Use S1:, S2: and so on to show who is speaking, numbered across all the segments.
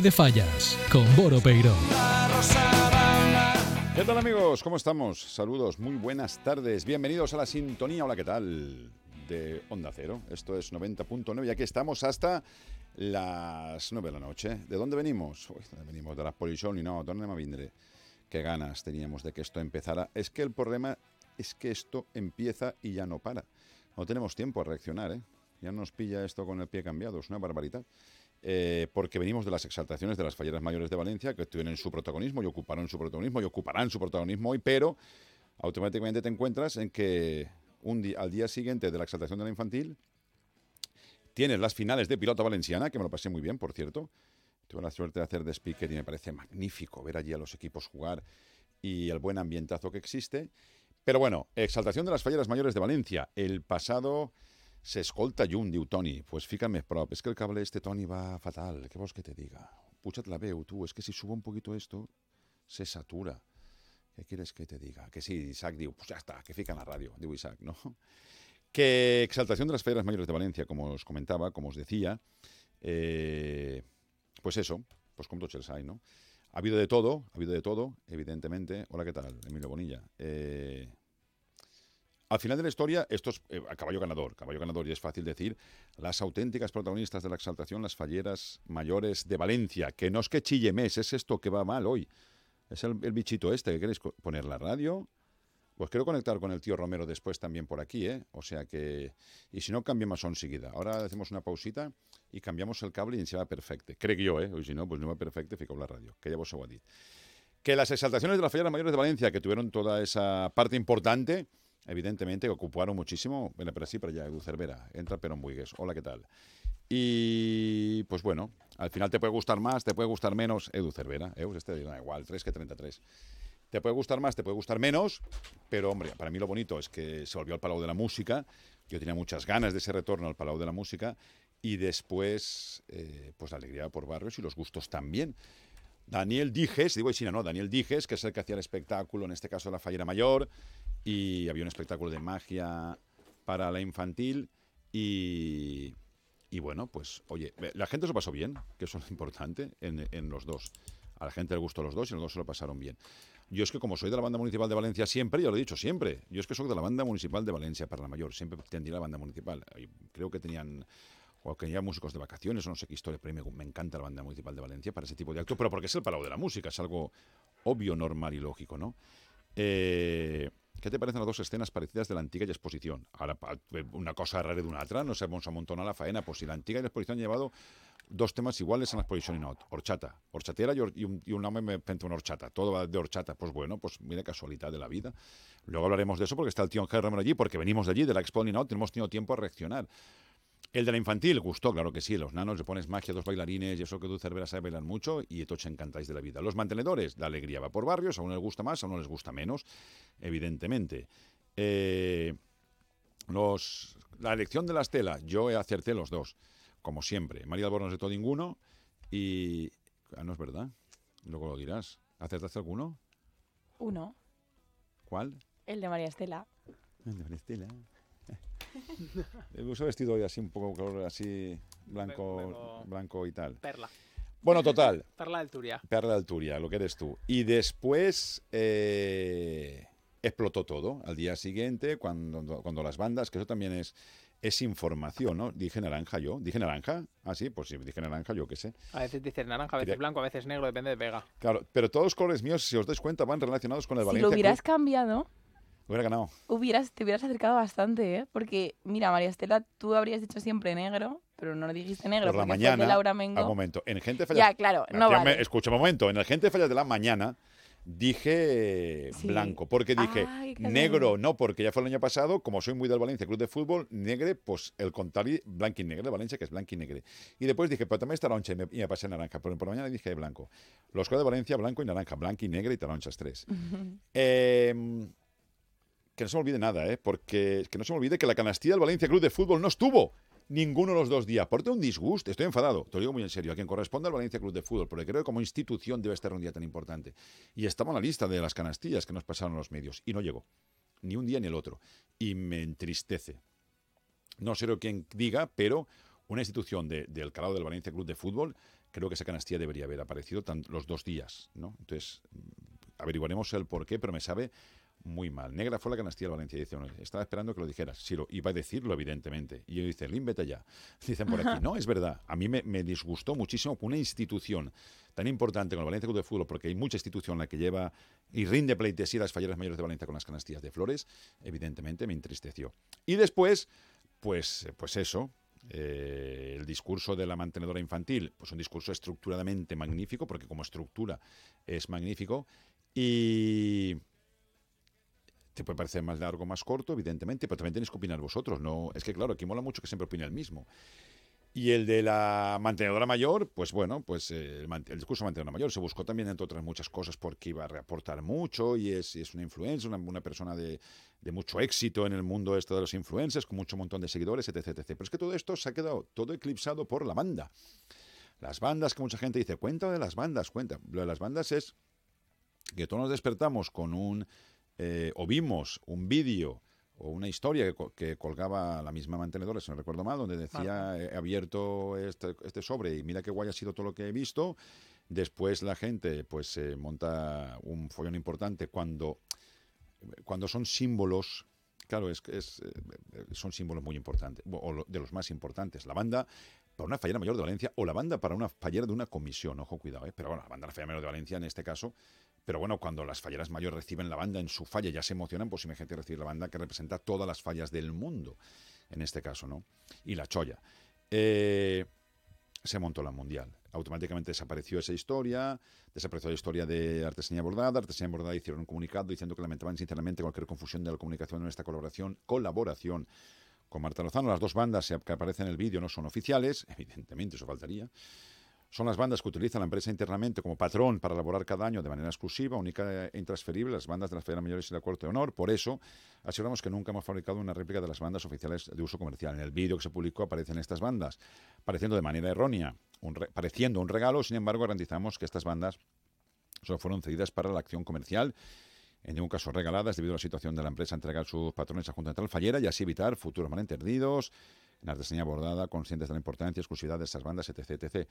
S1: De Fallas, con Boro Peiro.
S2: ¿Qué tal amigos? ¿Cómo estamos? Saludos, muy buenas tardes. Bienvenidos a la sintonía. Hola, ¿qué tal? De Onda Cero. Esto es 90.9 y aquí estamos hasta las 9 de la noche. ¿De dónde venimos? Uy, venimos de la Polishon y no, ¿dónde me vindré? Qué ganas teníamos de que esto empezara. Es que el problema es que esto empieza y ya no para. No tenemos tiempo a reaccionar, ¿eh? Ya nos pilla esto con el pie cambiado, es una barbaridad. Eh, porque venimos de las exaltaciones de las falleras mayores de Valencia, que tienen su protagonismo y ocuparon su protagonismo y ocuparán su protagonismo hoy, pero automáticamente te encuentras en que un día, al día siguiente de la exaltación de la infantil tienes las finales de Pilota Valenciana, que me lo pasé muy bien, por cierto. Tuve la suerte de hacer de speaker y me parece magnífico ver allí a los equipos jugar y el buen ambientazo que existe. Pero bueno, exaltación de las falleras mayores de Valencia. El pasado se escolta un diu Toni. Pues fíjame, prop, es que el cable este Toni va fatal. ¿Qué vos que te diga? Puchat la veu, tú. Es que si subo un poquito esto, se satura. ¿Qué quieres que te diga? Que sí, Isaac diu, pues ya está, que fica en la radio, digo Isaac, ¿no? Que exaltación de las falleras mayores de Valencia, como os comentaba, como os decía, eh, pues eso, pues como els ¿no? Ha habido de todo, ha habido de todo, evidentemente. Hola, ¿qué tal? Emilio Bonilla. Eh, al final de la historia, esto es eh, a caballo ganador, caballo ganador, y es fácil decir, las auténticas protagonistas de la exaltación, las falleras mayores de Valencia, que no es que chille mes, es esto que va mal hoy. Es el, el bichito este que queréis poner la radio. Pues quiero conectar con el tío Romero después también por aquí, ¿eh? O sea que... Y si no, cambiemos enseguida. Ahora hacemos una pausita y cambiamos el cable y en se va perfecto. Crec jo, eh? O si no, pues no va perfecto, ficou la radio, que ya vos ho dit. Que las exaltaciones de las falleras mayores de Valencia, que tuvieron toda esa parte importante, evidentemente, ocuparon muchísimo. Ven, pero sí, para allá, Edu Cervera. Entra Perón Buigues. Hola, ¿qué tal? Y pues bueno, al final te puede gustar más, te puede gustar menos. Edu Cervera, eh, pues este da igual, 3 que 33. Te puede gustar más, te puede gustar menos, pero hombre, para mí lo bonito es que se volvió al Palau de la Música. Yo tenía muchas ganas de ese retorno al Palau de la Música y después, eh, pues la alegría por barrios y los gustos también. Daniel Dijes, digo China, no, Daniel Dijes, que es el que hacía el espectáculo, en este caso la Fallera Mayor, y había un espectáculo de magia para la infantil y, y bueno, pues oye, la gente se pasó bien, que eso es lo importante, en, en los dos. A la gente le gustó los dos y los dos se lo pasaron bien. Yo es que como soy de la banda municipal de Valencia siempre, yo lo he dicho siempre, yo es que soy de la banda municipal de Valencia para la mayor, siempre tendría la banda municipal. Creo que tenían o que ya músicos de vacaciones o no sé qué historia, pero a me, encanta la banda municipal de Valencia para ese tipo de acto, pero porque es el Palau de la Música, es algo obvio, normal y lógico, ¿no? Eh, ¿Qué te parecen las dos escenas parecidas de la antigua y exposición? Ahora, pa- una cosa rara de una otra, no a amontonar la faena, pues si la antigua y la exposición han llevado dos temas iguales en la exposición y no, horchata, horchatera y, or- y un, y un nombre me penta una horchata, todo va de horchata, pues bueno, pues mira casualidad de la vida. Luego hablaremos de eso porque está el tío Ángel Romero allí, porque venimos de allí, de la Expo Ninot, hemos tenido tiempo a reaccionar. El de la infantil gustó, claro que sí. Los nanos le pones magia, dos bailarines, y eso que tú Cervera sabe bailar mucho, y todos encantáis de la vida. Los mantenedores, la alegría va por barrios, a uno les gusta más, a uno les gusta menos, evidentemente. Eh, los, la elección de las telas, yo acerté los dos, como siempre. María Albornoz de todo ninguno, y. Ah, no es verdad. Luego lo dirás. ¿Acertaste alguno?
S3: Uno,
S2: ¿Cuál?
S3: el de María Estela.
S2: El de María Estela. Me uso vestido hoy así un poco color así blanco,
S4: Vengo-
S2: blanco y tal.
S4: Perla.
S2: Bueno, total,
S4: Perla del Turia.
S2: perla de Alturia, lo que eres tú. Y después eh, explotó todo. Al día siguiente, cuando, cuando las bandas, que eso también es, es información, ¿no? Dije naranja yo. ¿Dije naranja? Ah, sí, pues sí, dije naranja, yo qué sé.
S4: A veces dices naranja, a veces
S2: Quería-
S4: blanco, a veces negro, depende de Vega.
S2: Claro, pero todos los colores míos, si os dais cuenta, van relacionados con el
S3: Si
S2: Valencia.
S3: lo hubieras
S2: Club.
S3: cambiado,
S2: Hubiera ganado.
S3: hubieras, te hubieras acercado bastante, ¿eh? Porque, mira, María Estela, tú habrías dicho siempre negro, pero no dijiste negro
S2: Por la
S3: porque fue
S2: mañana,
S3: de Laura
S2: Al
S3: Mengo.
S2: momento. En Gente Falla
S3: Ya, claro, no
S2: Ya me-
S3: vale.
S2: Escucha un momento. En el Gente Falla de la Mañana dije
S3: Sí.
S2: blanco, porque dije
S3: Ay,
S2: negro, no, porque ya fue el año pasado, como soy muy del Valencia Club de Fútbol, negre, pues el contrario, blanco y negre, Valencia, que es blanco y negre. Y después dije, pero también está taroncha, y me, y me pasé naranja, pero por la mañana dije blanco. Los colores de Valencia, blanco y naranja, blanco y negre y taronchas tres. Eh, que no se me olvide nada, ¿eh? Porque que no se me olvide que la canastilla del Valencia Club de Fútbol no estuvo ninguno de los dos días. Por un disgusto, estoy enfadado, te lo digo muy en serio, a quien corresponde al Valencia Club de Fútbol, porque creo que como institución debe estar un día tan importante. Y estaba en la lista de las canastillas que nos pasaron los medios, y no llegó, ni un día ni el otro. Y me entristece. No sé lo quien diga, pero una institución de- del calado del Valencia Club de Fútbol creo que esa canastilla debería haber aparecido tan- los dos días, ¿no? Entonces, mm, averiguaremos el por qué, pero me sabe muy mal. Negra fue la canastilla de Valencia. Dice, uno, estaba esperando que lo dijeras. Sí, lo iba a decirlo, evidentemente. Y yo dice, Lin, vete ya. Dicen por aquí, no, es verdad. A mí me, me disgustó muchísimo que una institución tan importante como el Valencia Club de Fútbol, porque hay mucha institución la que lleva y rinde pleitesía las falleras mayores de Valencia con las canastillas de flores, evidentemente me entristeció. Y después, pues, pues eso, eh, el discurso de la mantenedora infantil, pues un discurso estructuradamente magnífico, porque como estructura es magnífico, y te puede parecer más largo, más corto, evidentemente, pero también tenéis que opinar vosotros. No, es que claro, aquí mola mucho que siempre opine el mismo. Y el de la mantenedora mayor, pues bueno, pues eh, el, discurso de mantenedora mayor se buscó también, entre otras muchas cosas, porque iba a reaportar mucho y es, es una influencer, una, una persona de, de mucho éxito en el mundo esto de los influencers, con mucho montón de seguidores, etc, etc. Pero es que todo esto se ha quedado todo eclipsado por la banda. Las bandas, que mucha gente dice, cuenta de las bandas, cuenta. Lo de las bandas es que todos nos despertamos con un, eh, o vimos un vídeo o una historia que, co- que colgaba la misma mantenedora, si no recuerdo mal, donde decía, he abierto este, este sobre y mira qué guay ha sido todo lo que he visto. Después la gente pues se monta un follón importante cuando, cuando son símbolos, claro, es, es, eh, son símbolos muy importantes, o de los más importantes. La banda para una fallera mayor de Valencia o la banda para una fallera de una comisión, ojo, cuidado, ¿eh? pero bueno, la banda de la fallera mayor de Valencia en este caso, pero bueno, cuando las falleras mayores reciben la banda en su falla ya se emocionan, pues imagínate recibir la banda que representa todas las fallas del mundo, en este caso, ¿no? Y la cholla. Eh, se montó la mundial. Automáticamente desapareció esa historia, desapareció la historia de Artesanía Bordada. Artesanía Bordada hicieron un comunicado diciendo que lamentaban sinceramente cualquier confusión de la comunicación en esta colaboración, colaboración con Marta Lozano. Las dos bandas que aparecen en el vídeo no son oficiales, evidentemente, eso faltaría. Son las bandas que utiliza la empresa internamente como patrón para elaborar cada año de manera exclusiva, única e intransferible las bandas de las Federas Mayores y la Corte de Honor. Por eso, aseguramos que nunca hemos fabricado una réplica de las bandas oficiales de uso comercial. En el vídeo que se publicó aparecen estas bandas, pareciendo de manera errónea, pareciendo un regalo, sin embargo, garantizamos que estas bandas solo fueron cedidas para la acción comercial en ningún caso regaladas debido a la situación de la empresa entregar sus patrones a Junta Central Fallera y así evitar futuros malentendidos en artesanía bordada, conscientes de la importancia y exclusividad de estas bandas, etc, etc.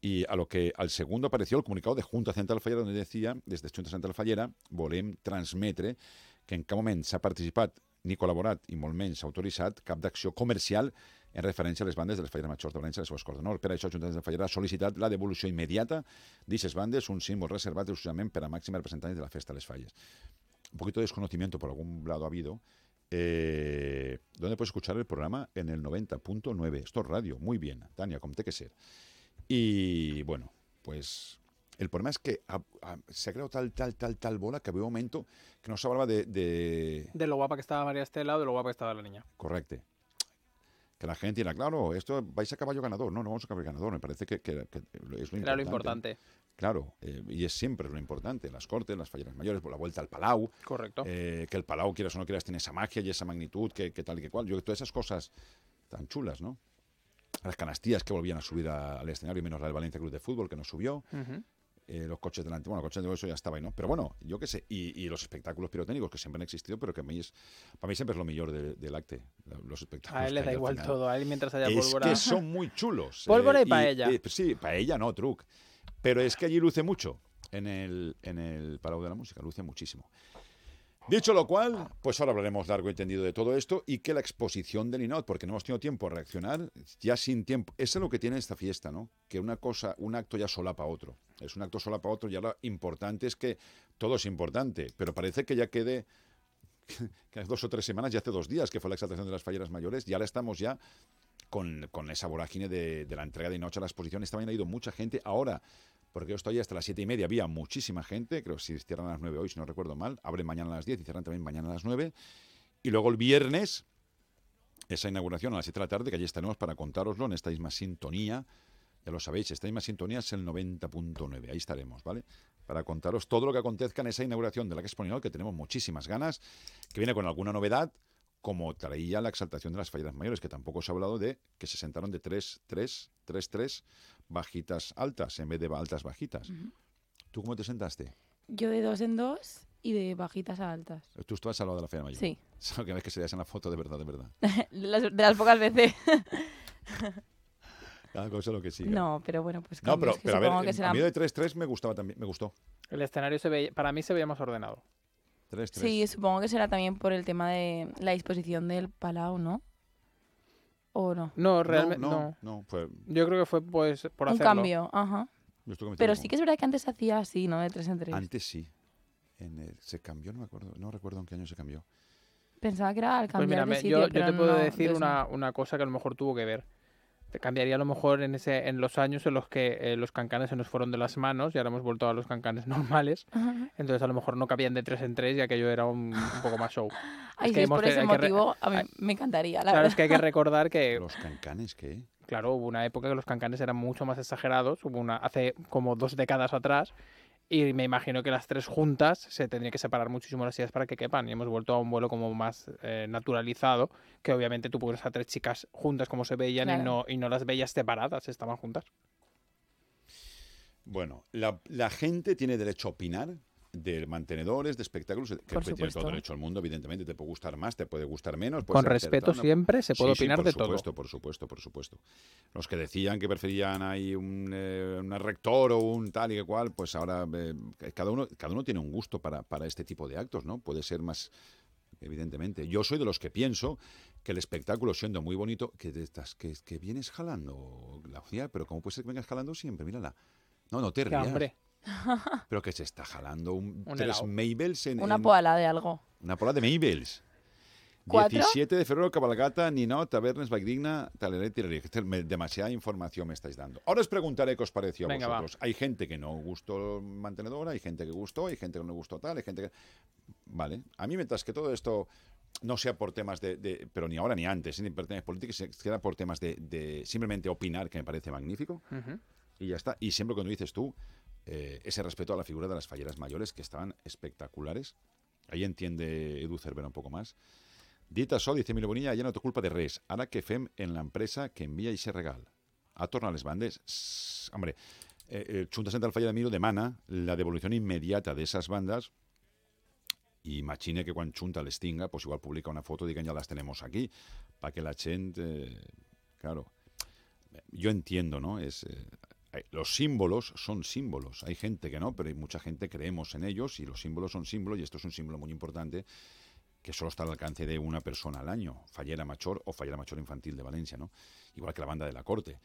S2: Y a lo que al segundo apareció el comunicado de Junta Central Fallera donde decía, desde Junta Central Fallera, volem transmetre que en cap moment s'ha participat ni col·laborat i molt menys autoritzat cap d'acció comercial en referència a les bandes de les falleres majors de València i les seves Corts d'Honor. Per això, Junta de Fallera ha sol·licitat la devolució immediata d'aquestes bandes, un símbol reservat exclusivament per a màxims representants de la Festa de les Falles. Un poquito de desconocimiento por algún lado ha habido. Eh, ¿Dónde puedes escuchar el programa? En el 90.9. Esto es radio. Muy bien, Tania, como te que ser. Y bueno, pues el problema es que ha- ha- se ha creado tal, tal, tal, tal bola que había un momento que no se hablaba de, de,
S4: De lo guapa que estaba María Estela o de lo guapa que estaba la niña.
S2: Correcte. Que la gente dirá, claro, esto vais a caballo ganador. No, no vamos a caballo ganador. Me parece que, que- que es lo
S4: Era lo
S2: importante. Claro, eh, y es siempre lo importante. Las cortes, las falleras mayores, la vuelta al Palau.
S4: Correcto.
S2: eh, que el Palau, quieras o no quieras, tiene esa magia y esa magnitud, que, que tal y que cual. Yo que todas esas cosas tan chulas, ¿no? Las canastillas que volvían a subir a- al escenario, menos la del Valencia Club de Fútbol, que no subió. Eh, los coches delante. Bueno, coches de eso ya estaba ahí, ¿no? Pero bueno, yo qué sé. Y, y los espectáculos pirotécnicos que siempre han existido, pero que a mí es, para mí siempre es lo mejor de- del acte. Los espectáculos.
S4: A él le da igual
S2: final.
S4: todo. A él mientras haya
S2: Es
S4: pólvora.
S2: que son muy chulos.
S4: Pólvora y paella.
S2: sí, paella no, truc. Pero es que allí luce mucho en el, en el de la Música, luce muchísimo. Dicho lo cual, pues ahora hablaremos largo y tendido de todo esto y que la exposición del Inot, porque no hemos tenido tiempo a reaccionar, ya sin tiempo. Eso es lo que tiene esta fiesta, ¿no? Que una cosa, un acto ya solapa otro. Es un acto solapa otro y ahora importante es que todo es importante, pero parece que ya quede que hace dos o tres semanas, ya hace dos días que fue la exaltación de las falleras mayores, y ahora estamos ya con, esa vorágine de, la entrega de noche a la exposición. Esta mañana ha ido mucha gente. Ahora, porque yo estoy hasta las siete y media, había muchísima gente. Creo que si cierran a las nueve hoy, si no recuerdo mal. Abren mañana a las 10 y cierran también mañana a las 9. Y luego el viernes, esa inauguración a las 7 de la tarde, que allí estaremos para contároslo en esta misma sintonía. Ya lo sabéis, esta misma sintonía es el 90.9. Ahí estaremos, ¿vale? Para contaros todo lo que acontezca en esa inauguración de la Expo que tenemos muchísimas ganas, que viene con alguna novedad, como traía la exaltación de las falleras mayores, que tampoco se ha hablado de que se sentaron de 3, 3, 3, 3 bajitas altas en vez de altas bajitas. ¿Tú cómo te sentaste?
S3: Yo de dos en dos y de bajitas a altas.
S2: Tú estabas al lado de la feria mayor.
S3: Sí.
S2: Es lo que ves que se veas en la foto de verdad, de verdad.
S3: Las- de las pocas veces.
S2: Cada cosa lo que siga.
S3: No, pero bueno, pues
S2: No, pero,
S3: que
S2: pero a ver,
S3: que
S2: a
S3: serán-
S2: mí de 3-3 me gustaba también, me gustó.
S4: El escenario se veía, para mí se veía más ordenado.
S2: 3-3.
S3: Sí, supongo que será también por el tema de la disposición del Palau, ¿no? ¿O no?
S4: No, realmente
S2: no,
S4: no.
S2: no, no, fue,
S4: Yo creo que fue pues por
S3: Un
S4: hacerlo.
S3: cambio, ajá. Pero sí que es verdad que antes se hacía así, ¿no? De tres en tres.
S2: Antes sí. En el- se cambió, no me acuerdo, no recuerdo en qué año se cambió.
S3: Pensaba que era al
S4: Pues
S3: cambiar
S4: mira,
S3: de
S4: me-
S3: sitio,
S4: yo, te puedo
S3: no,
S4: decir una, una cosa que a lo mejor tuvo que ver. Cambiaría a lo mejor en ese en los años en los que eh, los cancanes se nos fueron de las manos y ahora hemos vuelto a los cancanes normales.
S3: Ajá.
S4: Entonces a lo mejor no cabían de tres en tres y aquello era un, un poco más show.
S3: Ay,
S4: que
S3: si es por ese motivo, a mí
S4: hay-
S3: me encantaría, la
S4: Claro,
S3: verdad.
S4: es que hay que recordar que,
S2: Los cancanes, ¿qué?
S4: claro, hubo una época que los cancanes eran mucho más exagerados, hubo una hace como dos décadas atrás, y me imagino que las tres juntas se tendría que separar muchísimo las sillas para que quepan, y hemos vuelto a un vuelo como más eh, naturalizado, que obviamente tú pones a tres chicas juntas como se veían y, no, y no las veías separadas, estaban juntas.
S2: Bueno, la, la gente tiene derecho a opinar de mantenedores, de espectáculos, que
S3: Por
S2: tiene todo
S3: supuesto.
S2: derecho al mundo, evidentemente, te puede gustar más, te puede gustar menos.
S4: Con respeto siempre se puede
S2: Sí, sí,
S4: opinar
S2: por
S4: de
S2: supuesto,
S4: todo.
S2: Por supuesto, por supuesto. Los que decían que preferían ahí un, eh, un rector o un tal y que cual, pues ahora eh, cada, uno, cada uno tiene un gusto para, para este tipo de actos, ¿no? Puede ser más, evidentemente. Yo soy de los que pienso que el espectáculo, siendo muy bonito, que, estás, que, que vienes jalando, Glaucia, pero ¿cómo puede ser que vengas jalando siempre? Mírala. No, no te rías. Pero que se está jalando un,
S4: Un
S2: tres. Mabels en,
S3: Una
S2: en-
S3: poala de algo.
S2: una pola de.
S3: ¿Cuatro?
S2: 17 de febrero, cabalgata, Ninot, Tabernes, Tiraré. Este me- Demasiada información me estáis dando. Ahora os preguntaré qué os pareció a
S4: Venga, va.
S2: vosotros. Hay gente que no gustó el mantenedor, hay gente que gustó, hay gente que no gustó tal, hay gente que... Vale. A mí, mientras que todo esto no sea por temas de... de- pero ni ahora ni antes, ni por temas políticos, se- sea por temas de, de simplemente opinar, que me parece magnífico,
S4: Ujú.
S2: y ya está. Y siempre cuando dices tú, eh, ese respeto a la figura de las falleras mayores, que estaban espectaculares. Ahí entiende Edu Cervera un poco más. Dita Sol, dice Emilio Bonilla, ja no té culpa de res. Ara que fem en l'empresa que envia i regal? A tornar a les bandes? Hombre, eh, el Junta Central Falla de Miro demana la devolución inmediata de esas bandas i imagine que quan Junta les tinga, pues igual publica una foto y digan ya las tenemos aquí, para que la gente, eh, claro, yo entiendo, ¿no? Es, eh, los símbolos son símbolos. Hay gente que no, pero hay mucha gente creemos en ellos y los símbolos son símbolos y esto es un símbolo muy importante que solo está al alcance de una persona al año, Fallera Machor o Fallera Machor Infantil de Valencia, ¿no? Igual que la banda de la corte,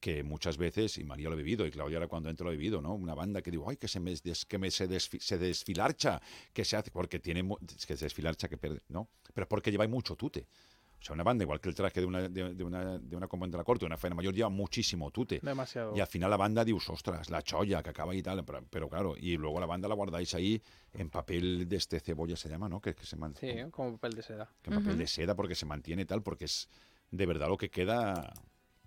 S2: que muchas veces, y María lo ha vivido, y Claudia ahora cuando entro lo ha vivido, ¿no? Una banda que digo, ay, que se me, des- que me se, desfi- se desfilarcha, que se hace, porque tiene, que se desfilarcha, que pierde, ¿no? Pero porque lleva mucho tute. O sea, una banda, igual que el traje de una, de, de una, de una comandante de la corte, de una faena mayor, lleva muchísimo tute.
S4: Demasiado.
S2: Y al final la banda dius, ostras, la cholla que acaba y tal, pero, pero claro, y luego la banda la guardáis ahí en papel de este cebolla se llama, ¿no? Que, que se man-
S4: Sí, como papel de seda.
S2: que en papel
S3: Ujú.
S2: de seda porque se mantiene tal, porque es de verdad lo que queda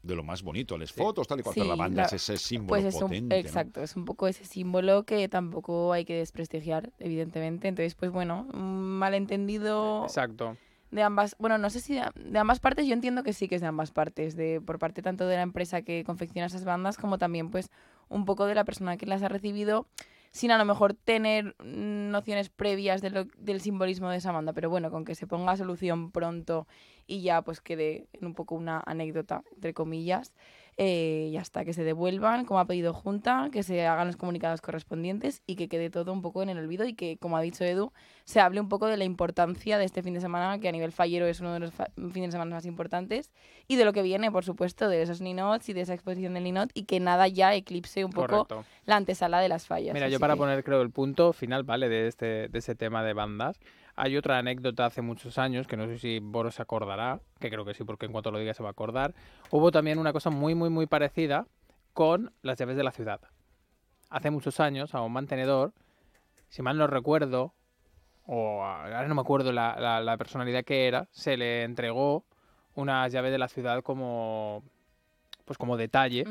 S2: de lo más bonito. Las
S4: Sí.
S2: fotos, tal y cual, pero la
S3: Sí,
S2: banda
S3: la-
S2: es ese símbolo
S3: Pues es un,
S2: potente. ¿no?
S3: exacto, es un poco ese símbolo que tampoco hay que desprestigiar, evidentemente. Entonces, pues bueno, un malentendido
S4: Exacto.
S3: De ambas, bueno, no sé si de, ambas partes, yo entiendo que sí que es de ambas partes, de por parte tanto de la empresa que confecciona esas bandas como también pues un poco de la persona que las ha recibido sin a lo mejor tener nociones previas de del simbolismo de esa banda, pero bueno, con que se ponga solución pronto y ya pues quede en un poco una anécdota, entre comillas, eh, ya está, que se devuelvan como ha pedido Junta, que se hagan los comunicados correspondientes y que quede todo un poco en el olvido y que, como ha dicho Edu, se hable un poco de la importancia de este fin de semana, que a nivel fallero es uno de los fines de semana más importantes, y de lo que viene, por supuesto, de esos ninots y de esa exposición del ninot, y que nada ya eclipse un poco
S4: Correcto.
S3: la antesala de las fallas.
S4: Mira, yo para
S3: que-
S4: poner, creo, el punto final, ¿vale? De este, de ese tema de bandas. Hay otra anécdota hace muchos años, que no sé si Boros se acordará, que creo que sí, porque en cuanto lo diga se va a acordar. Hubo también una cosa muy, muy, muy parecida con las llaves de la ciudad. Hace muchos años, a un mantenedor, si mal no recuerdo, o ahora no me acuerdo la, la- la personalidad que era, se le entregó unas llaves de la ciudad como, pues como detalle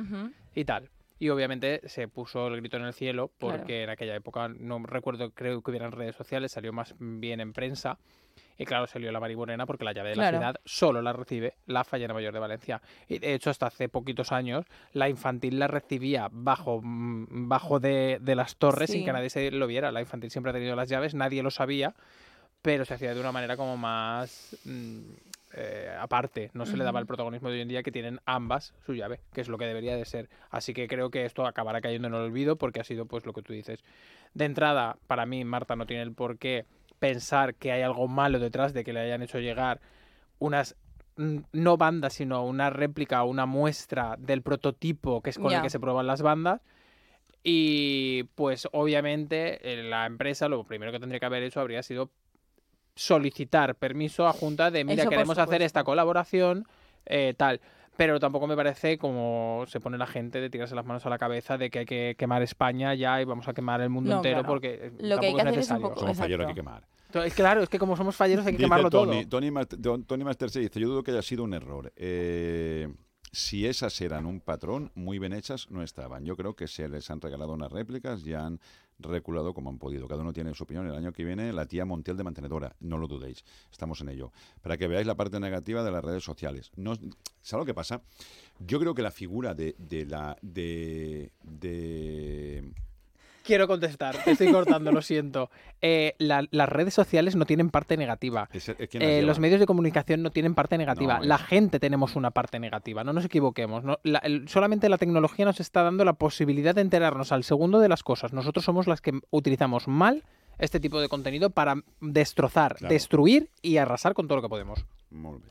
S4: y tal. Y obviamente se puso el grito en el cielo
S3: Claro.
S4: porque en aquella época, no recuerdo, creo que hubieran redes sociales, salió más bien en prensa. Y claro, salió la Morena porque la llave de
S3: Claro.
S4: la ciudad solo la recibe la Fallera Mayor de Valencia. Y de hecho, hasta hace poquitos años, la infantil la recibía bajo, mm, bajo de, de las torres sin que nadie se lo viera. La infantil siempre ha tenido las llaves, nadie lo sabía, pero se hacía de una manera como más mm, eh, aparte, no se le daba el protagonismo de hoy en día que tienen ambas su llave, que es lo que debería de ser. Así que creo que esto acabará cayendo en el olvido porque ha sido pues lo que tú dices. De entrada, para mí, Marta no tiene el por qué pensar que hay algo malo detrás de que le hayan hecho llegar unas mm, no bandas, sino una réplica o una muestra del prototipo que es con el que se prueban las bandas. Y pues obviamente eh, la empresa lo primero que tendría que haber hecho habría sido solicitar permiso a Junta de, mira,
S3: Eso
S4: queremos hacer esta colaboración, eh, tal. Pero tampoco me parece como se pone la gente de tirarse las manos a la cabeza de que hay que quemar España ya y vamos a quemar el mundo
S3: No,
S4: entero
S3: claro.
S4: porque eh,
S3: Lo que hay
S4: tampoco
S3: que
S4: es
S3: hacer es un
S4: necesario.
S3: poco-
S2: Somos falleros, hay que quemar.
S4: Entonces, claro, es que como somos falleros hay que
S2: Dice
S4: quemarlo
S2: Tony,
S4: todo.
S2: Tony, Don- Tony Masterse dice, yo dudo que haya sido un error. Eh, si esas eran un patrón, muy bien hechas no estaban. Yo creo que se les han regalado unas réplicas y han reculado como han podido. Cada uno tiene su opinión. El año que viene, la tía Montiel de mantenedora. No lo dudéis. Estamos en ello. Para que veáis la parte negativa de las redes sociales. No, ¿Sabes lo que pasa? Yo creo que la figura de, la... De, de
S4: Quiero contestar, te estoy cortando, lo siento. Eh, la- las redes sociales no tienen parte negativa. Eh,
S2: lleva.
S4: los medios de comunicación no tienen parte negativa.
S2: No,
S4: la gente tenemos una parte negativa. No nos equivoquemos. ¿no? La- el- solamente la tecnología nos está dando la posibilidad de enterarnos al segundo de las cosas. Nosotros somos las que utilizamos mal este tipo de contenido para destrozar,
S2: Claro.
S4: destruir y arrasar con todo lo que podemos.
S2: Molt bé.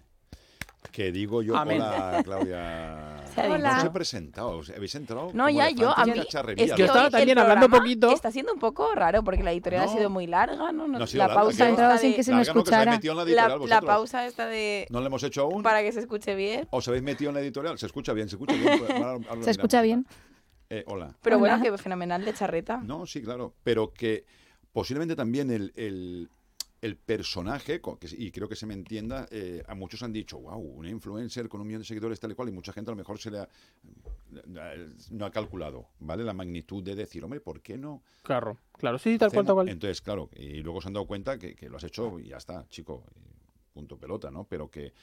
S2: Que digo yo,
S4: Amén.
S2: hola Claudia.
S3: Se ha
S2: No
S5: Hola.
S2: os he presentado, ¿os- ¿habéis entrado?
S3: No,
S2: como
S3: ya yo, a mí...
S2: la
S3: es
S2: ¿no?
S3: que
S4: Yo estaba también hablando poquito.
S3: Está siendo un poco raro porque la editorial
S2: No.
S3: ha sido muy larga, ¿no?
S2: No ha sido
S3: la
S2: larga,
S3: pausa de-
S5: que se me
S2: Larga, no,
S5: escuchara.
S2: la
S3: la, la pausa esta de...
S2: ¿No le hemos hecho aún?
S3: Para que se escuche bien.
S2: ¿Os habéis metido en la editorial? ¿Se escucha bien? ¿Se escucha bien? Pues
S5: ¿Se escucha bien?
S2: Eh, hola.
S3: Pero
S5: Hola.
S3: bueno, que fenomenal de charreta.
S2: No, sí, claro. Pero que posiblemente también el, el- el personaje, y creo que se me entienda, eh, a muchos han dicho, wow, una influencer con un millón de seguidores tal y cual, y mucha gente a lo mejor se le ha, no ha calculado, ¿vale? La magnitud de decir, hombre, ¿por qué no?
S4: Claro, claro. Sí, tal cual, tal cual.
S2: Entonces, claro, y luego se han dado cuenta que, que lo has hecho y ya está, chico, punto pelota, ¿no? Pero que,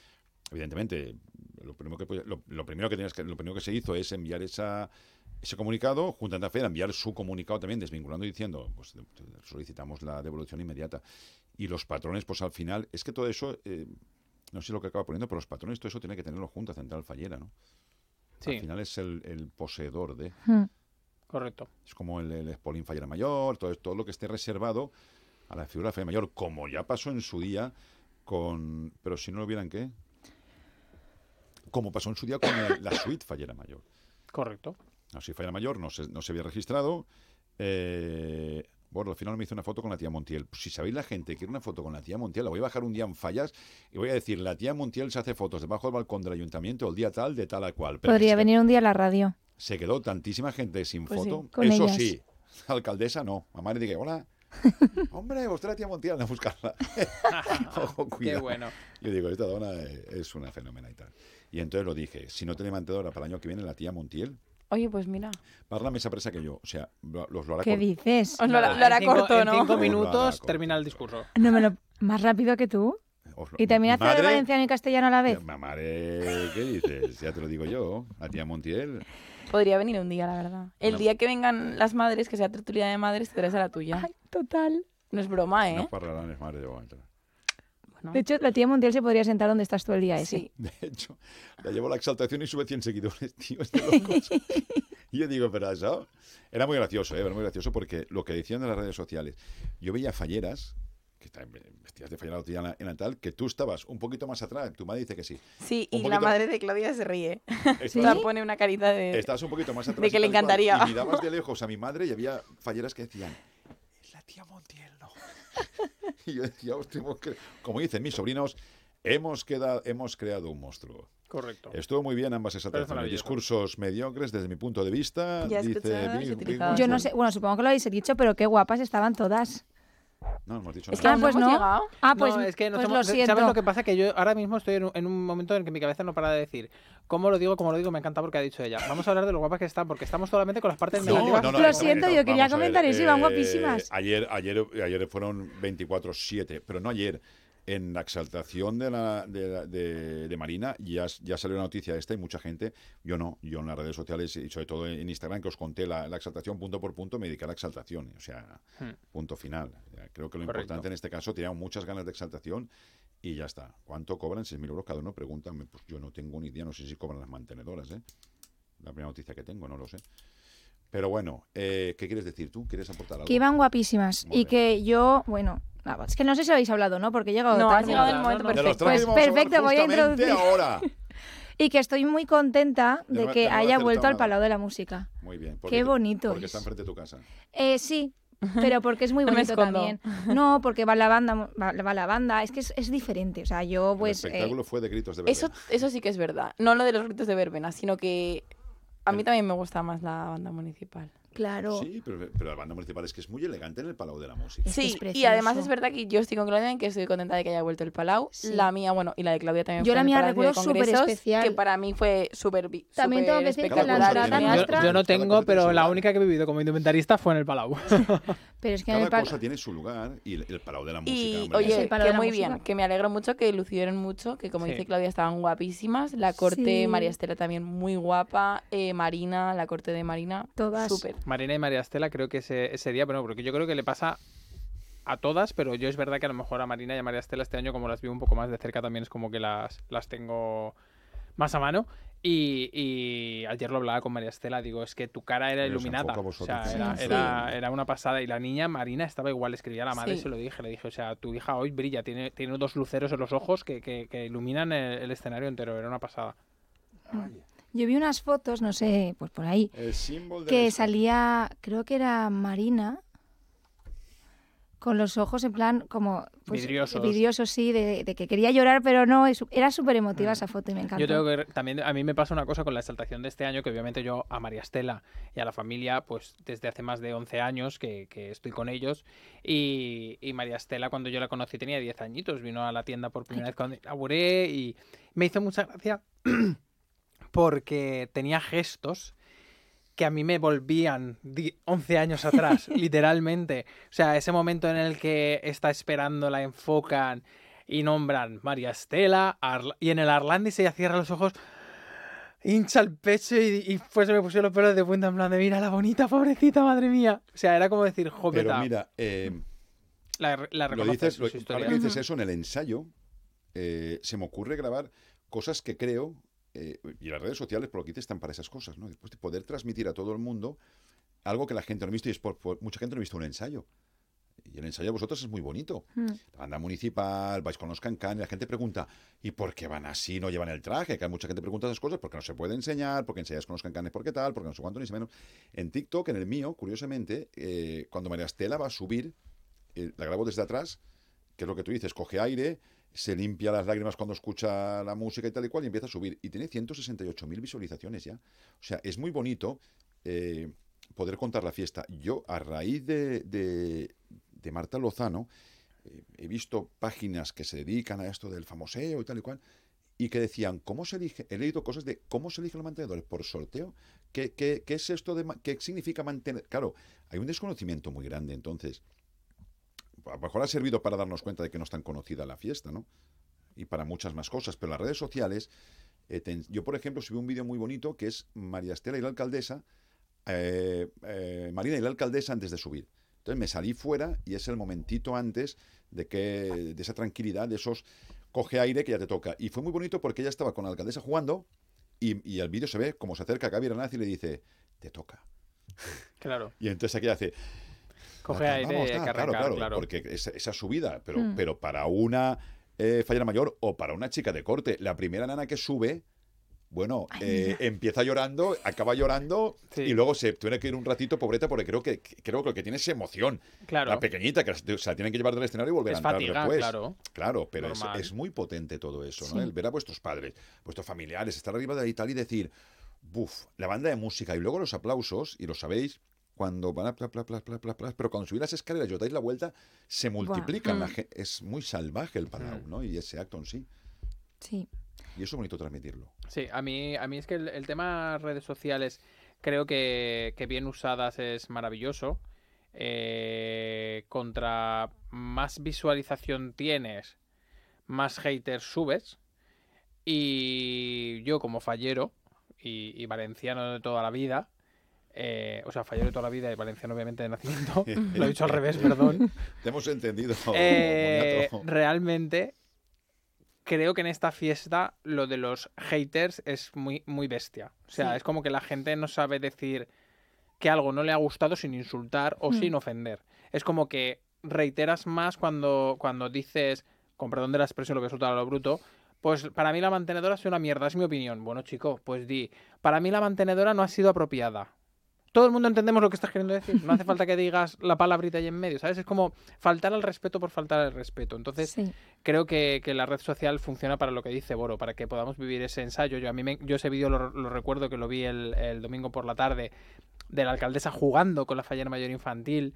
S2: evidentemente, lo primero que, lo, lo primero que tenías que, lo primero que se hizo es enviar esa ese comunicado, Junta Fe, enviar su comunicado también desvinculando y diciendo, pues solicitamos la devolución inmediata. Y los patrones, pues al final, es que todo eso, eh, no sé lo que acaba poniendo, pero los patrones, todo eso tiene que tenerlo Junta Central Fallera, ¿no? Al
S4: Sí,
S2: final es el, el poseedor de...
S5: Hmm.
S4: correcto.
S2: Es como el, el Espolín Fallera Mayor, todo, todo lo que esté reservado a la figura de Fallera Mayor, como ya pasó en su día con... Pero si no lo vieran, ¿qué? Como pasó en su día con el- la suite Fallera Mayor.
S4: Correcto.
S2: La suite Fallera Mayor no se, no se había registrado. eh, bueno, al final me hice una foto con la tía Montiel. Pues si sabéis la gente que quiere una foto con la tía Montiel, la voy a bajar un día en fallas y voy a decir, la tía Montiel se hace fotos debajo del balcón del ayuntamiento el día tal, de tal a cual. Pero
S5: Podría venir un día a la radio.
S2: se quedó tantísima gente sin
S3: Pues sí.
S2: foto.
S5: Con
S2: Eso
S5: ellas.
S2: sí, la alcaldesa no. Mamá le dije, hola. Hombre, usted la tía Montiel, a buscarla. Ojo,
S4: Qué
S2: cuidado.
S4: bueno.
S2: Yo digo, esta dona es una fenómena y tal. Y entonces lo dije, si no tiene mantedora para el año que viene la tía Montiel,
S3: Oye, pues mira.
S2: para la mesa presa que yo. O sea, lo- los lo hará
S5: ¿Qué dices?
S3: Os lo, hará-
S4: Nada,
S3: lo hará
S4: en cinco-
S3: corto,
S4: en
S3: ¿no?
S4: cinco
S2: Lo hará
S4: minutos
S2: corto,
S4: termina el discurso.
S5: No me lo... Más rápido que tú.
S2: os lo-
S5: Y también hace
S2: Madre-
S5: de valenciano y castellano a la vez.
S2: Mamá, ¿qué dices? Ya te lo digo yo, la tía Montiel.
S3: Podría venir un día, la verdad. El día que vengan las madres, que sea tertulia de madres, te traes a la tuya.
S5: Ay, total.
S3: No es broma, ¿eh?
S2: No parlarán, es madre, yo voy
S3: Bueno,
S5: De hecho, la tía Montiel se podría sentar donde estás todo el día ese.
S3: sí.
S2: De hecho, la llevo a la exaltación y sube 100 seguidores, tío. Es de locos. y yo digo, pero eso... Era muy gracioso, ¿eh? Era muy gracioso porque lo que decían de las redes sociales, yo veía falleras, que estaban vestidas de fallera la tía na- natal, que tú estabas un poquito más atrás, tu madre dice que sí.
S3: Sí,
S2: Un
S3: y la madre de Claudia se ríe. Sea, pone una carita de...
S2: estabas un poquito más atrás.
S3: de que le
S2: tal cual,
S3: encantaría.
S2: Y mirabas de lejos a mi madre y había falleras que decían, es la tía Montiel, no. y yo decía, hostia, hemos cre-". como dicen mis sobrinos, hemos, quedado, hemos creado un monstruo.
S4: Correcto.
S2: Estuvo muy bien ambas exaltaciones.
S4: maravilloso.
S2: Discursos mediocres desde mi punto de vista.
S3: Ya
S2: dice Big
S3: utilizadas.
S2: One.
S5: Yo no sé, bueno, supongo que lo habéis dicho, pero qué guapas estaban todas.
S2: No, hemos dicho
S3: Es que
S2: nada.
S3: aún
S5: pues
S3: no llegado.
S5: Ah, pues,
S4: no, es que nos
S5: pues
S4: hemos-
S5: lo siento.
S4: ¿Sabes lo que pasa? Que yo ahora mismo estoy en un, en un momento en el que mi cabeza no para de decir cómo lo digo, cómo lo digo, me encanta porque ha dicho ella. Vamos a hablar de lo guapas que están, porque estamos solamente con las partes
S2: No,
S4: negativas.
S2: no, no,
S5: Lo siento, yo quería comentar eso, iban
S2: eh,
S5: guapísimas.
S2: Ayer, ayer, ayer fueron 24-7, pero no ayer. En la exaltación de, la, de, la- de- de Marina ya, ya salió la noticia esta y mucha gente, yo no, yo en las redes sociales y sobre todo en Instagram que os conté la, la exaltación punto por punto, me dediqué a la exaltación, o sea,
S4: Hmm.
S2: punto final. Creo que lo
S4: Correcto.
S2: importante en este caso, teníamos muchas ganas de exaltación y ya está. ¿Cuánto cobran? 6.000 euros cada uno, pregúntame. Pues yo no tengo ni idea, no sé si cobran las mantenedoras, ¿eh? La primera noticia que tengo, no lo sé. Pero bueno, eh, ¿qué quieres decir tú? ¿Quieres aportar algo?
S5: Que iban guapísimas.
S2: Muy
S5: y
S2: bien.
S5: que yo, bueno, nada, es que no sé si habéis hablado, ¿no? Porque he llegado
S3: No,
S5: tarde.
S3: has llegado el momento
S4: no, no.
S3: Perfecto.
S5: Pues perfecto, voy a introducir.
S2: ahora.
S5: Y que estoy muy contenta
S2: De
S5: de
S2: no-
S5: que
S2: de
S5: haya vuelto al. Palau de la Música.
S2: Muy bien.
S5: Qué bonito
S2: Porque
S5: es.
S2: está enfrente de tu casa.
S5: Eh, sí, pero porque es muy bonito también. No, porque va la banda, va, va la banda, es que es, es diferente. O sea, yo pues...
S2: el
S5: eh,
S2: espectáculo fue de gritos de verdad.
S3: Eso, eso sí que es verdad. No lo de los gritos de verbena, sino que a mí también me gusta más la banda municipal.
S5: Claro.
S2: Sí, pero, pero la banda municipal es que es muy elegante en el Palau de la Música.
S3: Sí,
S5: es
S3: y además es verdad que yo estoy con Claudia en que estoy contenta de que haya vuelto el Palau.
S5: Sí.
S3: La mía, bueno, y la de Claudia también
S5: Yo
S3: fue
S5: la mía recuerdo súper especial.
S3: Que para mí fue súper
S5: También tengo que decir que
S2: Cada
S5: la entrada
S2: tiene-
S4: Yo, yo no
S2: Cada
S4: tengo, pero
S2: su
S4: la
S2: lugar.
S4: única que he vivido como instrumentalista fue en el Palau.
S5: Pero es que en el
S2: Cada
S5: Palau...
S2: cosa tiene su lugar y el, el Palau de la Música.
S3: Y
S2: hombre,
S3: oye, que muy
S5: Música.
S3: bien, que me alegro mucho, que lucieron mucho, que como
S4: Sí.
S3: dice Claudia estaban guapísimas. La corte,
S5: Sí.
S3: María Estela también muy guapa. eh, Marina, la corte de Marina,
S5: Todas.
S3: súper.
S4: Marina y María Estela creo que ese, ese día, bueno, porque yo creo que le pasa a todas, pero yo es verdad que a lo mejor a Marina y a María Estela este año, como las vi un poco más de cerca, también es como que las, las tengo más a mano. Y, y ayer lo hablaba con María Estela, digo, es que tu cara era iluminada. O sea, era,
S5: Sí,
S4: era,
S2: sí.
S4: era una pasada. Y la niña Marina estaba igual, escribía a la madre,
S3: Sí.
S4: se lo dije, le dije, o sea, tu hija hoy brilla, tiene, tiene dos luceros en los ojos que, que- que iluminan el, el escenario entero, era una pasada.
S5: Yo vi unas fotos, no sé, pues por ahí,
S2: El símbolo de
S5: que salía, creo que era Marina, con los ojos en plan como... pues,
S4: Vidriosos.
S5: Vidriosos, sí, de, de que quería llorar, pero no, era súper emotiva
S4: Mm.
S5: esa foto y me encantó.
S4: Yo tengo que también a mí me pasa una cosa con la exaltación de este año que obviamente yo a María Estela y a la familia pues desde hace más de 11 años que, que estoy con ellos y, y María Estela cuando yo la conocí tenía 10 añitos vino a la tienda por primera vez cuando inauguré y me hizo mucha gracia porque tenía gestos que a mí me volvían di- 11 años atrás, literalmente. O sea, ese momento en el que está esperando, la enfocan y nombran María Estela Arla- y en el Arlandis ella cierra los ojos, hincha el pecho y, y pues se me pusieron los pelos de punta en plan de mira la bonita, pobrecita, madre mía. O sea, era como decir,
S2: Pero
S4: jopeta.
S2: mira, eh,
S4: la, la
S2: lo
S4: reconoces,
S2: dices, lo- ahora que dices eso en el ensayo, eh, se me ocurre grabar cosas que creo, eh, y las redes sociales, por lo que dices, están para esas cosas, ¿no? Después de poder transmitir a todo el mundo algo que la gente no ha visto y es por, por- mucha gente no ha visto un ensayo. Y el ensayo de vosotros es muy bonito.
S5: Mm.
S2: La banda municipal, vais con los cancan y la gente pregunta, ¿y por qué van así, no llevan el traje? Que hay mucha gente pregunta esas cosas porque no se puede enseñar, porque ensayas con los cancanes, ¿por qué tal? Porque no sé cuánto ni sé menos. En TikTok, en el mío, curiosamente, eh, cuando María Estela va a subir, eh, la grabo desde atrás, que es lo que tú dices, coge aire, se limpia las lágrimas cuando escucha la música y tal y cual, y empieza a subir. Y tiene 168.000 visualizaciones ya. O sea, es muy bonito eh, poder contar la fiesta. Yo, a raíz de, de- Marta Lozano, eh, he visto páginas que se dedican a esto del famoseo y tal y cual, y que decían, ¿cómo se elige? He leído cosas de cómo se eligen los mantenedores por sorteo. ¿Qué, qué, qué es esto de qué significa mantener? Claro, hay un desconocimiento muy grande, entonces. A lo mejor ha servido para darnos cuenta de que no es tan conocida la fiesta, ¿no? Y para muchas más cosas. Pero las redes sociales, eh, te- yo por ejemplo subí un vídeo muy bonito que es María Estela y la alcaldesa, eh, eh, Marina y la alcaldesa antes de subir. Entonces me salí fuera y es el momentito antes de que de esa tranquilidad, de esos coge aire que ya te toca. Y fue muy bonito porque ella estaba con la alcaldesa jugando y, y el vídeo se ve como se acerca a Gaby Aranaz y le dice, te toca.
S4: Claro.
S2: Y entonces aquí hace,
S4: Coge
S2: "Vamos,
S4: aire,
S2: vamos,
S4: hay
S2: tal".
S4: que
S2: claro, claro,
S4: claro.
S2: porque esa, esa subida, pero,
S5: Mm.
S2: pero para una eh, fallera mayor o para una chica de corte, la primera nana que sube, bueno, eh, empieza llorando, acaba llorando
S4: Sí.
S2: y luego se tiene que ir un ratito, pobreta, porque creo que creo que lo que tiene es emoción.
S4: Claro.
S2: La pequeñita, que se la tienen que llevar del escenario y volver
S4: Es
S2: a entrar
S4: fatiga,
S2: después.
S4: claro.
S2: Claro, pero es, muy potente todo eso, ¿no?
S5: Sí.
S2: El ver a vuestros padres, vuestros familiares, estar arriba de ahí tal y decir, buf, la banda de música y luego los aplausos, y lo sabéis, cuando van a pla, pla, pla, pla, pla, pla, pero cuando subís las escaleras y os dais la vuelta, se multiplican. la
S3: Mm.
S2: es muy salvaje el Palau,
S4: Mm.
S2: ¿no? Y ese acto en sí.
S5: Sí.
S2: Y eso es bonito transmitirlo.
S4: Sí, a mí, a mí es que el, el tema redes sociales creo que, que bien usadas es maravilloso. Eh, contra más visualización tienes, más haters subes. Y yo como fallero y, y valenciano de toda la vida, eh, o sea, fallero de toda la vida y valenciano obviamente de nacimiento, lo he dicho al revés, perdón.
S2: Te hemos entendido.
S4: Eh, realmente creo que en esta fiesta lo de los haters es muy, muy bestia. O sea,
S3: Sí.
S4: es como que la gente no sabe decir que algo no le ha gustado sin insultar o sin ofender. Es como que reiteras más cuando, cuando dices, con perdón de la expresión, lo que soltar a lo bruto, pues para mí la mantenedora es una mierda, es mi opinión. Bueno, chico, pues di, para mí la mantenedora no ha sido apropiada. Todo el mundo entendemos lo que estás queriendo decir. No hace falta que digas la palabrita ahí en medio, ¿sabes? Es como faltar al respeto por faltar al respeto. Entonces,
S5: Sí.
S4: creo que, que la red social funciona para lo que dice Boro, para que podamos vivir ese ensayo. Yo, a mí me- yo ese vídeo lo, lo recuerdo que lo vi el, el domingo por la tarde de la alcaldesa jugando con la fallera mayor infantil.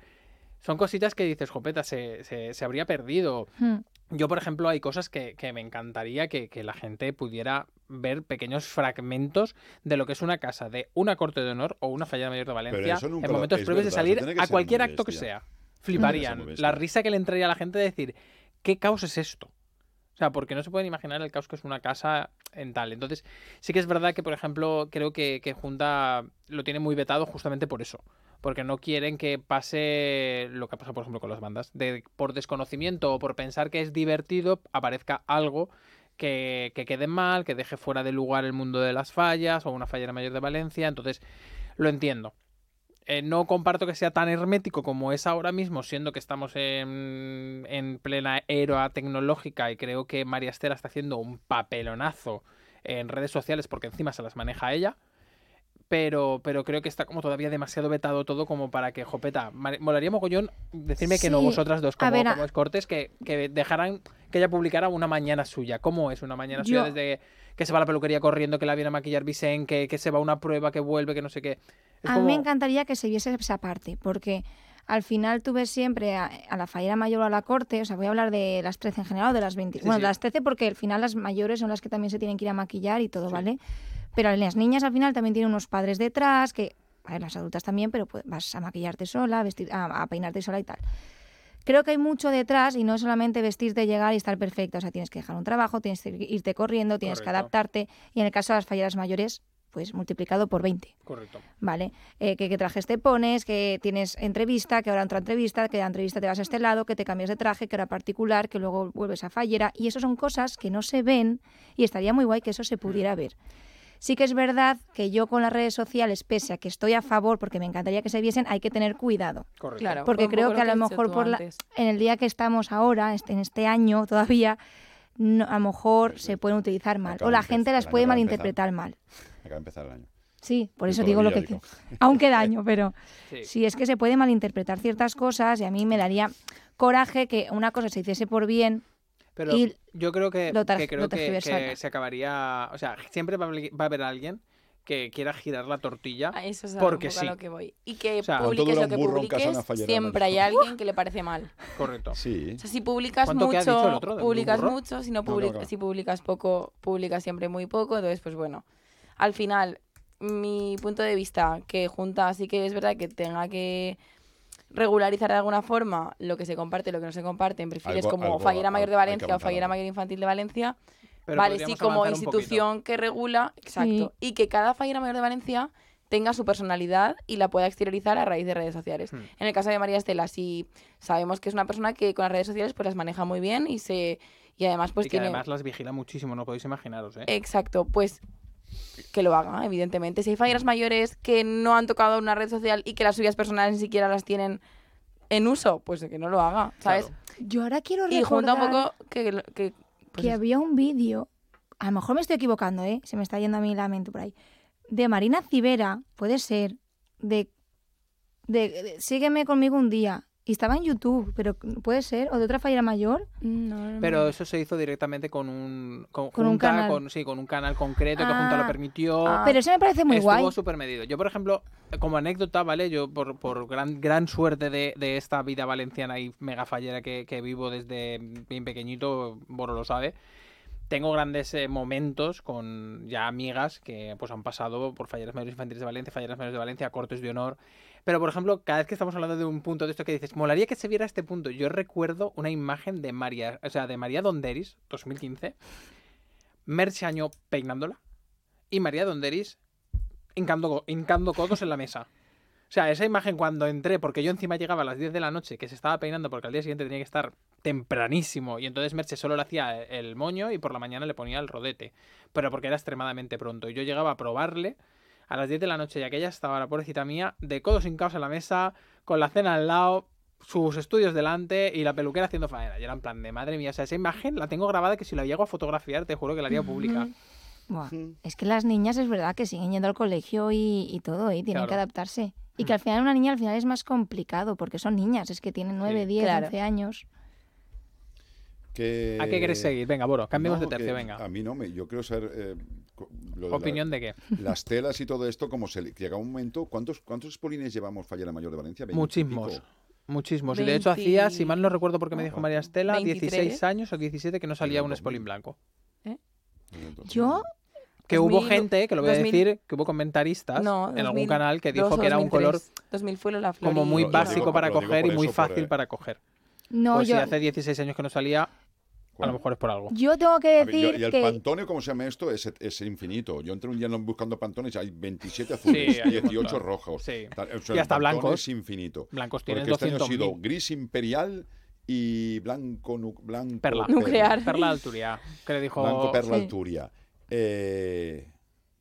S4: Son cositas que dices, jopeta, se, se, se habría perdido.
S5: Mm.
S4: Yo, por ejemplo, hay cosas que, que me encantaría que, que la gente pudiera ver pequeños fragmentos de lo que es una casa de una corte de honor o una fallera mayor de Valencia en momentos previos de salir a cualquier acto que
S2: bestia.
S4: sea.
S2: Que
S4: Fliparían. La risa que le entraría a la gente de decir, ¿qué caos es esto? O sea, porque no se pueden imaginar el caos que es una casa en tal. Entonces, sí que es verdad que, por ejemplo, creo que, que Junta lo tiene muy vetado justamente por eso. Porque no quieren que pase lo que ha pasado, por ejemplo, con las bandas. De, por desconocimiento o por pensar que es divertido, aparezca algo que, que quede mal, que deje fuera de lugar el mundo de las fallas o una fallera mayor de Valencia. Entonces, lo entiendo. Eh, no comparto que sea tan hermético como es ahora mismo, siendo que estamos en, en plena era tecnológica y creo que María Estela está haciendo un papelonazo en redes sociales porque encima se las maneja ella. Pero, pero creo que está como todavía demasiado vetado todo como para que, jopeta, molaría mogollón decirme que no vosotras dos como,
S5: ver,
S4: como Escortes que, que dejaran que ella publicara una mañana suya. ¿Cómo es una mañana suya desde que se va a la peluquería corriendo, que la viene a maquillar Vicen, que, que se va a una prueba, que vuelve, que no sé qué? Es
S5: A mí me encantaría que se viese esa parte, porque al final tú ves siempre a, a la fallera mayor o a la corte, o sea, voy a hablar de las 13 en general o de las 20.
S4: Sí,
S5: bueno,
S4: sí.
S5: las 13 porque al final las mayores son las que también se tienen que ir a maquillar y todo, ¿vale? Pero las niñas al final también tienen unos padres detrás, que, a ver, las adultas también, pero pues, vas a maquillarte sola, a, vestir, a, a peinarte sola y tal. Creo que hay mucho detrás y no es solamente vestirte, llegar y estar perfecta. O sea, tienes que dejar un trabajo, tienes que irte corriendo, tienes que adaptarte. Y en el caso de las falleras mayores, pues multiplicado por 20.
S4: Correcto.
S5: ¿vale? Eh, que qué trajes te pones, que tienes entrevista, que ahora otra entrevista, que de la entrevista te vas a este lado, que te cambias de traje, que era particular, que luego vuelves a fallera. Y eso son cosas que no se ven y estaría muy guay que eso se pudiera ver. Sí que es verdad que yo con las redes sociales, pese a que estoy a favor, porque me encantaría que se viesen, hay que tener cuidado.
S4: Correcto.
S3: Claro,
S5: Porque creo que a lo mejor por la-. En el día que estamos ahora, este- en este año todavía, no- a lo mejor se pueden utilizar mal. O la gente las puede malinterpretar mal.
S2: Acaba de empezar el año.
S5: Sí, por
S2: Y
S5: eso digo lo que...
S2: digo.
S5: Aún queda año, pero...
S4: Sí.
S5: Sí, es que se puede malinterpretar ciertas cosas y a mí me daría coraje que una cosa se hiciese por bien.
S4: Pero
S5: Y
S4: yo creo que,
S5: lo
S4: que creo
S5: lo
S4: que, que se acabaría. O sea, siempre va a, haber- va a haber alguien que quiera girar la tortilla.
S3: A eso es
S4: Porque
S3: un poco
S4: sí.
S3: a lo que voy. Y que
S4: O sea,
S2: ¿Cuánto
S3: publiques lo que publiques, siempre hay alguien que le parece mal.
S4: Correcto.
S2: Sí.
S3: O sea, si publicas
S4: ¿Cuánto que ha
S3: mucho, publicas mucho, si no,
S2: No, no, no.
S3: si publicas poco, publicas siempre muy poco, entonces pues bueno. Al final, mi punto de vista, que junta sí que es verdad que tenga que regularizar de alguna forma lo que se comparte y lo que no se comparte en perfiles
S2: Algo-
S3: como
S2: algo
S3: Fallera Mayor de Valencia o Fallera. Mayor Infantil de Valencia,
S4: Pero
S3: vale, sí, como institución que regula, exacto, y que cada Fallera Mayor de Valencia tenga su personalidad y la pueda exteriorizar a raíz de redes sociales.
S4: Hmm.
S3: En el caso de María Estela, sí sabemos que es una persona que con las redes sociales pues las maneja muy bien y se y además pues
S4: y que
S3: tiene
S4: además las vigila muchísimo, no podéis imaginaros, ¿eh?
S3: exacto, pues que lo haga, evidentemente. Si hay falleras mayores que no han tocado una red social y que las suyas personales ni siquiera las tienen en uso, pues que no lo haga, ¿sabes?
S4: Claro.
S5: Yo ahora quiero
S3: Y junta
S5: recordar
S3: un poco que, que, pues
S5: que había un vídeo, a lo mejor me estoy equivocando, ¿eh? se me está yendo a mí la mente por ahí, de Marina Civera, puede ser, de, de, de Sígueme conmigo un día. Y estaba en YouTube, pero puede ser, o de otra fallera mayor.
S3: No, no, no.
S4: Pero eso se hizo directamente con un con,
S5: Con un
S4: Junta,
S5: canal.
S4: con- sí, con un canal concreto que Junta
S5: Ah.
S4: lo permitió.
S3: Ah.
S5: Pero eso me parece muy
S4: Estuvo
S5: guay.
S4: súper medido. Yo, por ejemplo, como anécdota, ¿vale? Yo, por, por gran, gran suerte de, de esta vida valenciana y mega fallera que, que vivo desde bien pequeñito, Boro lo sabe, tengo grandes eh, momentos con ya amigas que pues han pasado por falleras mayores infantiles de Valencia, falleras mayores de Valencia, cortes de honor. Pero, por ejemplo, cada vez que estamos hablando de un punto de esto que dices, molaría que se viera este punto. Yo recuerdo una imagen de María, o sea, de María Donderis, 2015, Merche Año peinándola y María Donderis hincando, hincando codos en la mesa. O sea, esa imagen cuando entré, porque yo encima llegaba a las 10 de la noche, que se estaba peinando porque al día siguiente tenía que estar tempranísimo. Y entonces Merche solo le hacía el moño y por la mañana le ponía el rodete. Pero porque era extremadamente pronto. Y yo llegaba a probarle a las 10 de la noche y aquella estaba la pobrecita mía de codos hincados en la mesa, con la cena al lado, sus estudios delante y la peluquera haciendo faena. Y era en plan de madre mía, o sea, esa imagen la tengo grabada que si la llego a fotografiar te juro que la haría pública.
S5: Buah, Es que las niñas es verdad que siguen yendo al colegio y, y todo, y tienen que adaptarse. Y que al final una niña al final es más complicado porque son niñas, es que tienen 9,
S4: Sí.
S5: 10,
S3: Claro.
S5: 11 años.
S2: Que-
S4: ¿A qué quieres seguir? Venga, Boro, cambiemos
S2: No,
S4: de tercio, venga.
S2: A mí no, me, yo quiero saber eh, lo de la-
S4: ¿Opinión de qué?
S2: las telas y todo esto, como se le- llega un momento, ¿cuántos, cuántos polines llevamos Fallera Mayor de Valencia? ¿Veinte y
S4: Muchísimos. Muchísimos. Y de hecho
S3: 20
S4: hacía, si mal no recuerdo porque me dijo María Estela,
S3: 23.
S4: 16 años o 17 que no salía un
S2: 2000.
S4: Spolín blanco.
S2: Entonces,
S5: Yo,
S4: Que hubo
S3: 2000,
S4: gente, que lo voy a
S3: 2000.
S4: decir, que hubo comentaristas
S3: No,
S4: en algún
S3: 2002
S4: canal que dijo que era un color
S3: 2003. 2000 fue la flor.
S4: como muy
S2: Lo- lo
S4: básico
S2: digo-
S4: para coger y muy fácil
S2: eh,
S4: para coger.
S5: no,
S4: pues
S5: yo,
S4: si hace 16 años que no salía, a lo mejor es por algo.
S5: yo tengo que
S2: a ver, yo-
S5: decir
S2: y el
S5: que...
S2: pantone, ¿cómo se llama esto? Es, es infinito. Yo entré un día buscando pantones, hay 27 azules,
S4: Sí, hay un
S2: 18
S4: montón.
S2: rojos.
S4: Sí.
S2: Tal, o
S4: Y
S2: sea, el
S4: hasta
S2: pantone
S4: blancos.
S2: Es infinito.
S4: Blancos tienes
S2: Porque este año ha sido
S4: 200.000.
S2: gris imperial y blanco, nu- blanco
S4: Perla.
S3: Nuclear.
S4: Perla Alturia, que le dijo...
S2: Blanco perla
S5: Sí.
S2: alturia. Eh,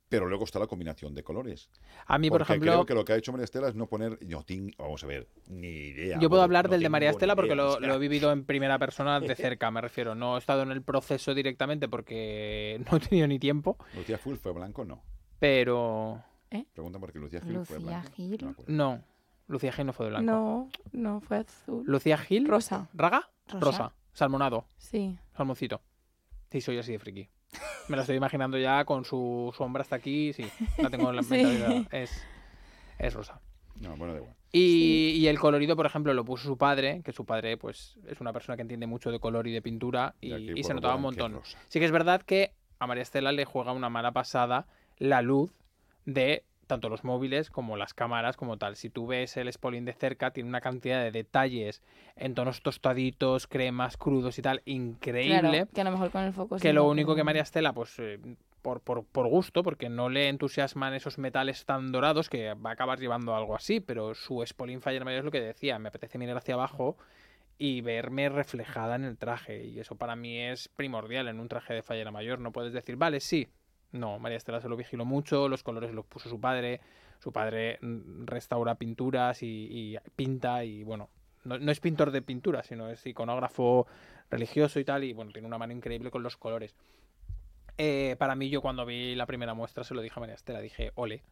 S2: pero luego está la combinación de colores.
S4: A mí, por
S2: Porque
S4: ejemplo,
S2: creo que lo que ha hecho María Estela es no poner. No, vamos a ver, ni idea.
S4: Yo puedo hablar
S2: no
S4: del de María Estela porque
S2: idea,
S4: lo,
S2: o sea,
S4: lo he vivido en primera persona de cerca, me refiero. No he estado en el proceso directamente porque no he tenido ni tiempo,
S2: Lucía Full fue blanco, no.
S4: pero
S2: Pregunta por qué Lucía Gil fue
S5: Lucía
S2: blanco.
S5: Gil.
S2: No.
S4: Lucía Gil no fue de blanco.
S3: No, no, fue azul.
S4: Lucía Gil.
S3: Rosa.
S4: ¿Raga?
S5: Rosa.
S4: Salmonado.
S3: Sí.
S4: Salmoncito. Sí, soy así de friki. Me la estoy imaginando ya con su sombra hasta aquí. Sí, la tengo en la
S3: Sí.
S4: mentalidad. Es, es rosa.
S2: No, bueno, da igual.
S4: Y, y el colorido, por ejemplo, lo puso su padre, que su padre pues es una persona que entiende mucho de color y de pintura y,
S2: Y
S4: se notaba un montón. Sí que es verdad que a María Estela le juega una mala pasada la luz de tanto los móviles como las cámaras como tal. Si tú ves el Spolin de cerca, tiene una cantidad de detalles en tonos tostaditos, cremas, crudos y tal, increíble
S3: Claro, que a lo mejor con el foco
S4: que
S3: sí,
S4: lo único que María Estela, pues eh, por, por, por gusto, porque no le entusiasman esos metales tan dorados, que va a acabar llevando algo así, pero su Spolin Fire Mayor es lo que decía, me apetece mirar hacia abajo y verme reflejada en el traje, y eso para mí es primordial en un traje de fallera mayor, no puedes decir, vale, sí, no, María Estela se lo vigiló mucho, los colores los puso su padre, su padre mm, restaura pinturas y, y pinta y bueno, no, no es pintor de pintura, sino es iconógrafo religioso y tal, y bueno, tiene una mano increíble con los colores. Eh, para mí, yo cuando vi la primera muestra se lo dije a María Estela, dije, ole.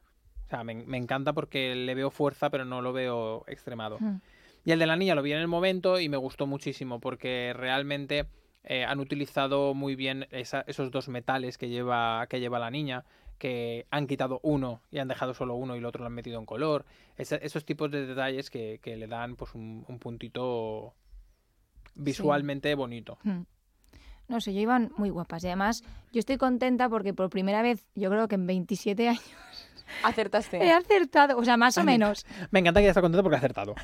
S4: O sea, me, me encanta porque le veo fuerza, pero no lo veo extremado.
S5: Mm.
S4: Y el de la niña lo vi en el momento y me gustó muchísimo porque realmente eh, han utilizado muy bien esa- esos dos metales que lleva, que lleva la niña, que han quitado uno y han dejado solo uno y el otro lo han metido en color. Esos tipos de detalles que, le dan pues un, un puntito visualmente bonito.
S5: Mm. No sé, yo iban muy guapas. Y además, yo estoy contenta porque por primera vez, yo creo que en 27 años,
S3: Acertaste.
S5: he acertado. O sea, más o
S4: Ay,
S5: menos.
S4: Me encanta que ya está contento porque ha acertado.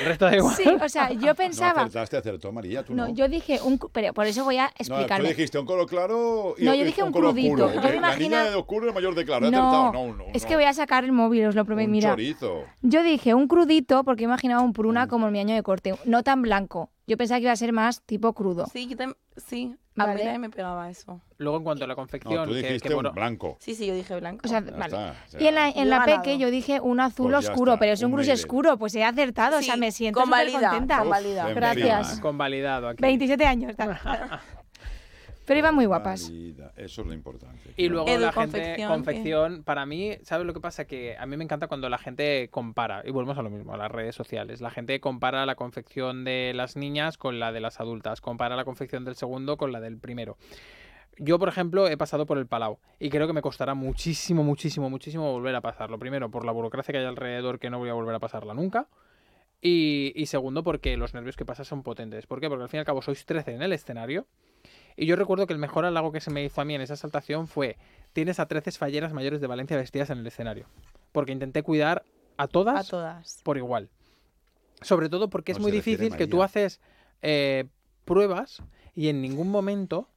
S4: El resto da igual.
S5: Sí, o sea, yo
S2: No
S5: pensaba.
S2: acertaste, acertó María, tú no.
S5: No, yo dije un. Pero por eso voy a
S2: No, tú dijiste un color claro y
S5: No, yo dije un crudito.
S2: oscuro.
S5: Yo me
S2: La
S5: imagina-
S2: niña de oscuro es mayor de claro. he
S5: No,
S2: acertado. No, no,
S5: es
S2: no.
S5: que voy a sacar el móvil, os lo prometo.
S2: Un
S5: Mira,
S2: chorizo.
S5: yo dije un crudito porque imaginaba un pruna
S2: Mm.
S5: como el mi año de corte, no tan blanco. Yo pensaba que iba a ser más tipo crudo.
S3: Sí, yo tam- sí. A
S5: Vale.
S3: mí también me pegaba eso.
S4: Luego, en cuanto a la
S2: No,
S4: confección,
S2: tú
S4: que-
S2: dijiste
S4: que,
S2: un
S4: bueno,
S2: blanco.
S3: Sí, sí, yo dije blanco.
S5: O sea,
S2: Ya
S5: vale.
S2: está,
S5: Y en la, en la peque yo dije un azul
S2: Pues
S5: oscuro,
S2: está,
S5: pero es un
S2: un
S5: gris oscuro, pues he acertado, o sea,
S3: Sí,
S5: me siento
S3: convalida,
S5: contenta.
S3: convalida.
S5: Gracias.
S2: fin.
S4: convalidado aquí.
S5: 27 años. Pero iban muy guapas.
S2: Eso es lo importante.
S4: Y luego
S3: Edu,
S4: la gente,
S3: confección,
S4: confección, para mí, ¿sabes lo que pasa? Que a mí me encanta cuando la gente compara, y volvemos a lo mismo, a las redes sociales. La gente compara la confección de las niñas con la de las adultas, compara la confección del segundo con la del primero. Yo, por ejemplo, he pasado por el Palau y creo que me costará muchísimo, muchísimo, muchísimo volver a pasarlo. Primero, por la burocracia que hay alrededor, que no voy a volver a pasarla nunca. Y, y segundo, porque los nervios que pasas son potentes. ¿Por qué? Porque al fin y al cabo sois 13 en el escenario. Y yo recuerdo que el mejor halago que se me hizo a mí en esa saltación fue: tienes a 13 falleras mayores de Valencia vestidas en el escenario. Porque intenté cuidar a
S3: A
S4: todas
S3: todas.
S4: por igual. Sobre todo porque es muy difícil que tú haces eh, pruebas y en ningún momento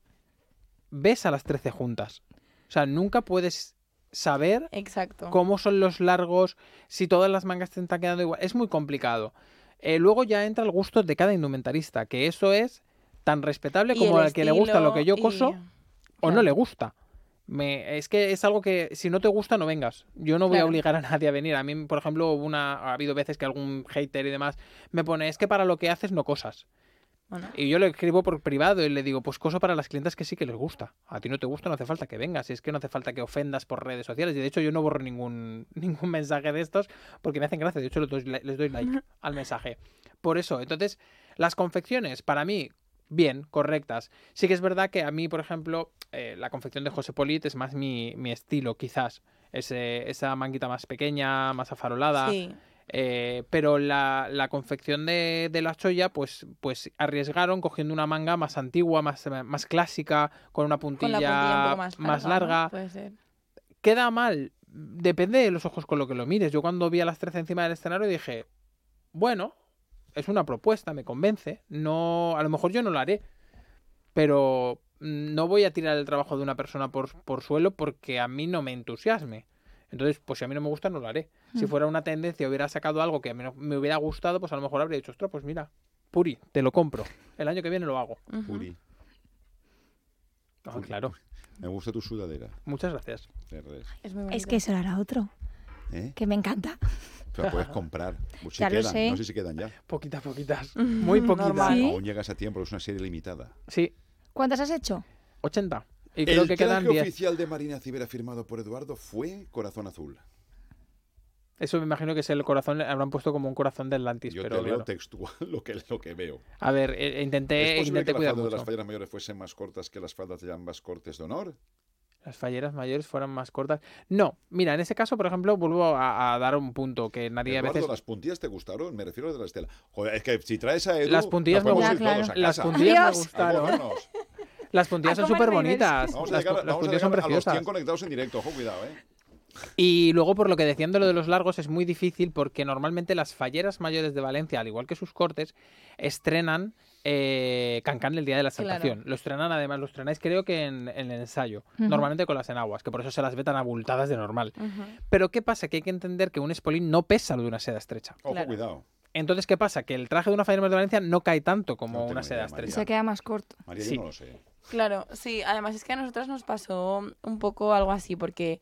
S4: ves a las 13 juntas. O sea, nunca puedes saber
S3: Exacto.
S4: cómo son los largos, si todas las mangas te están quedando igual. Es muy complicado. Eh, luego ya entra el gusto de cada indumentarista, que eso es tan respetable
S3: Y
S4: como
S3: el
S4: al que le gusta lo que yo coso
S3: y-
S4: o no le gusta. Me, es que es algo que si no te gusta no vengas. Yo no voy a obligar a nadie a venir. A mí, por ejemplo, una, ha habido veces que algún hater y demás me pone, es que para lo que haces no cosas.
S3: Bueno,
S4: Y yo le escribo por privado y le digo, pues coso para las clientas que sí que les gusta. A ti no te gusta, no hace falta que vengas. Es que no hace falta que ofendas por redes sociales. Y de hecho yo no borro ningún, ningún mensaje de estos porque me hacen gracia. De hecho les doy, les doy like al mensaje. Por eso, entonces, las confecciones, para mí, bien, correctas. Sí que es verdad que a mí, por ejemplo, eh, la confección de José Polit es más mi, mi estilo, quizás. Ese- esa manguita más pequeña, más afarolada.
S3: sí.
S4: Eh, pero la, la confección de, de la cholla, pues, pues arriesgaron cogiendo una manga más antigua, más, más clásica, con una
S3: Con
S4: puntilla,
S3: la puntilla un poco más larga. ¿no?
S4: larga.
S3: Puede ser.
S4: ¿Queda mal? Depende de los ojos con lo que lo mires. Yo cuando vi a las 13 encima del escenario dije, bueno, es una propuesta, me convence. No, a lo mejor yo no lo haré, pero mm, no voy a tirar el trabajo de una persona por, por suelo porque a mí no me entusiasme. Entonces, pues si a mí no me gusta, no lo haré. Si
S5: Mm.
S4: fuera una tendencia, hubiera sacado algo que a mí no- me hubiera gustado, pues a lo mejor habría dicho, ostras, pues mira, Puri, te lo compro. El año que viene lo hago.
S2: Puri,
S4: Ah,
S2: Puri,
S4: claro.
S2: me gusta tu sudadera.
S4: Muchas gracias.
S3: Es muy
S5: Es que eso lo hará otro,
S2: ¿Eh?
S5: que me encanta.
S2: Te la puedes comprar. Pues si
S5: Ya lo
S2: quedan,
S5: sé.
S2: no sé si quedan ya.
S4: Poquitas, poquitas. Muy poquitas.
S5: ¿Sí?
S2: Aún llegas a tiempo, es una serie limitada.
S4: Sí,
S5: ¿Cuántas has hecho?
S4: 80. Y creo
S2: el
S4: que quedan
S2: traje
S4: 10.
S2: oficial de Marina Cibera firmado por Eduardo fue Corazón Azul.
S4: Eso me imagino que es el corazón, le habrán puesto como un corazón de Atlantis,
S2: Yo
S4: pero
S2: te leo
S4: claro.
S2: textual lo que, lo que veo.
S4: A ver, eh, intenté,
S2: ¿Es posible
S4: intenté
S2: que
S4: cuidar
S2: las faldas de las falleras mayores fuesen más cortas que las faldas de ambas cortes de honor?
S4: Las falleras mayores fueran más cortas. No, mira, en ese caso, por ejemplo, vuelvo a, a dar un punto que nadie a veces...
S2: ¿las puntillas te gustaron? Me refiero a de la estela. Joder, es que si traes a Edu,
S4: Las puntillas
S2: nos
S4: me
S2: a
S4: Las
S2: casa.
S4: puntillas me
S5: Adiós.
S4: Gustaron. Las puntillas son súper bonitas.
S2: Vamos a
S4: Las,
S2: llegar,
S4: las
S2: vamos a,
S4: puntillas son
S2: llegar a los 100
S4: preciosas.
S2: conectados en directo. Ojo, cuidado, ¿eh?
S4: Y luego, por lo que decían de lo de los largos, es muy difícil porque normalmente las falleras mayores de Valencia, al igual que sus cortes, estrenan eh, Cancán el día de la
S3: Claro.
S4: exaltación. Lo estrenan, además, lo estrenáis creo que en, en el ensayo. Normalmente con las enaguas, que por eso se las ve tan abultadas de normal. Pero ¿qué pasa? Que hay que entender que un espolín no pesa lo de una seda estrecha.
S2: Ojo,
S3: Claro.
S2: cuidado.
S4: Entonces, ¿qué pasa? Que el traje de una mayor de Valencia no cae tanto como
S2: No
S4: una
S2: idea,
S4: seda
S2: María.
S4: estrecha.
S5: Se queda más corto.
S2: María,
S4: Sí.
S2: yo no lo sé.
S3: Claro, sí, además es que a nosotras nos pasó un poco algo así, porque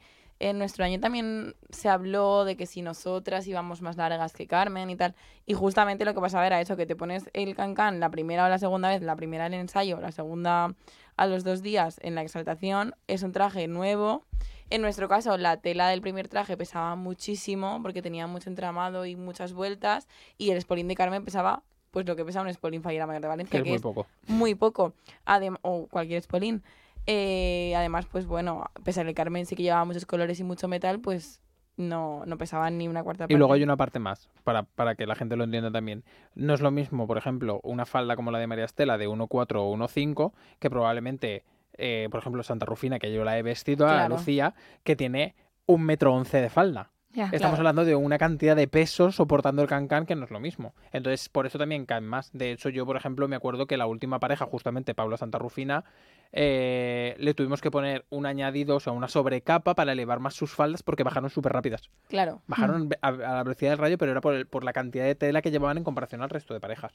S3: en nuestro año también se habló de que si nosotras íbamos más largas que Carmen y tal, y justamente lo que pasaba era eso, que te pones el cancán la primera o la segunda vez, la primera en el ensayo, la segunda a los dos días en la exaltación, es un traje nuevo. En nuestro caso, la tela del primer traje pesaba muchísimo, porque tenía mucho entramado y muchas vueltas, y el spolín de Carmen pesaba pues lo que pesa un spolín fallera mayor de
S4: Que
S3: Valencia,
S4: es
S3: que
S4: muy
S3: es
S4: poco.
S3: muy poco, Adem- o cualquier espolín. Eh, además, pues bueno, a pesar de que Carmen sí que llevaba muchos colores y mucho metal, pues no, no pesaban ni una cuarta parte.
S4: Y luego hay una parte más, para, para que la gente lo entienda también. No es lo mismo, por ejemplo, una falda como la de María Estela de 1,4 o 1,5, que probablemente, eh, por ejemplo, Santa Rufina, que yo la he vestido a. Lucía, que tiene un metro once de falda.
S5: Ya.
S4: Estamos
S3: Claro.
S4: hablando de una cantidad de pesos soportando el cancán que no es lo mismo. Entonces, por eso también caen más. De hecho, yo, por ejemplo, me acuerdo que la última pareja, justamente Pablo Santarrufina, eh, le tuvimos que poner un añadido, o sea, una sobrecapa para elevar más sus faldas porque bajaron súper rápidas.
S3: Claro.
S4: Bajaron a, a la velocidad del rayo, pero era por, el- por la cantidad de tela que llevaban en comparación al resto de parejas.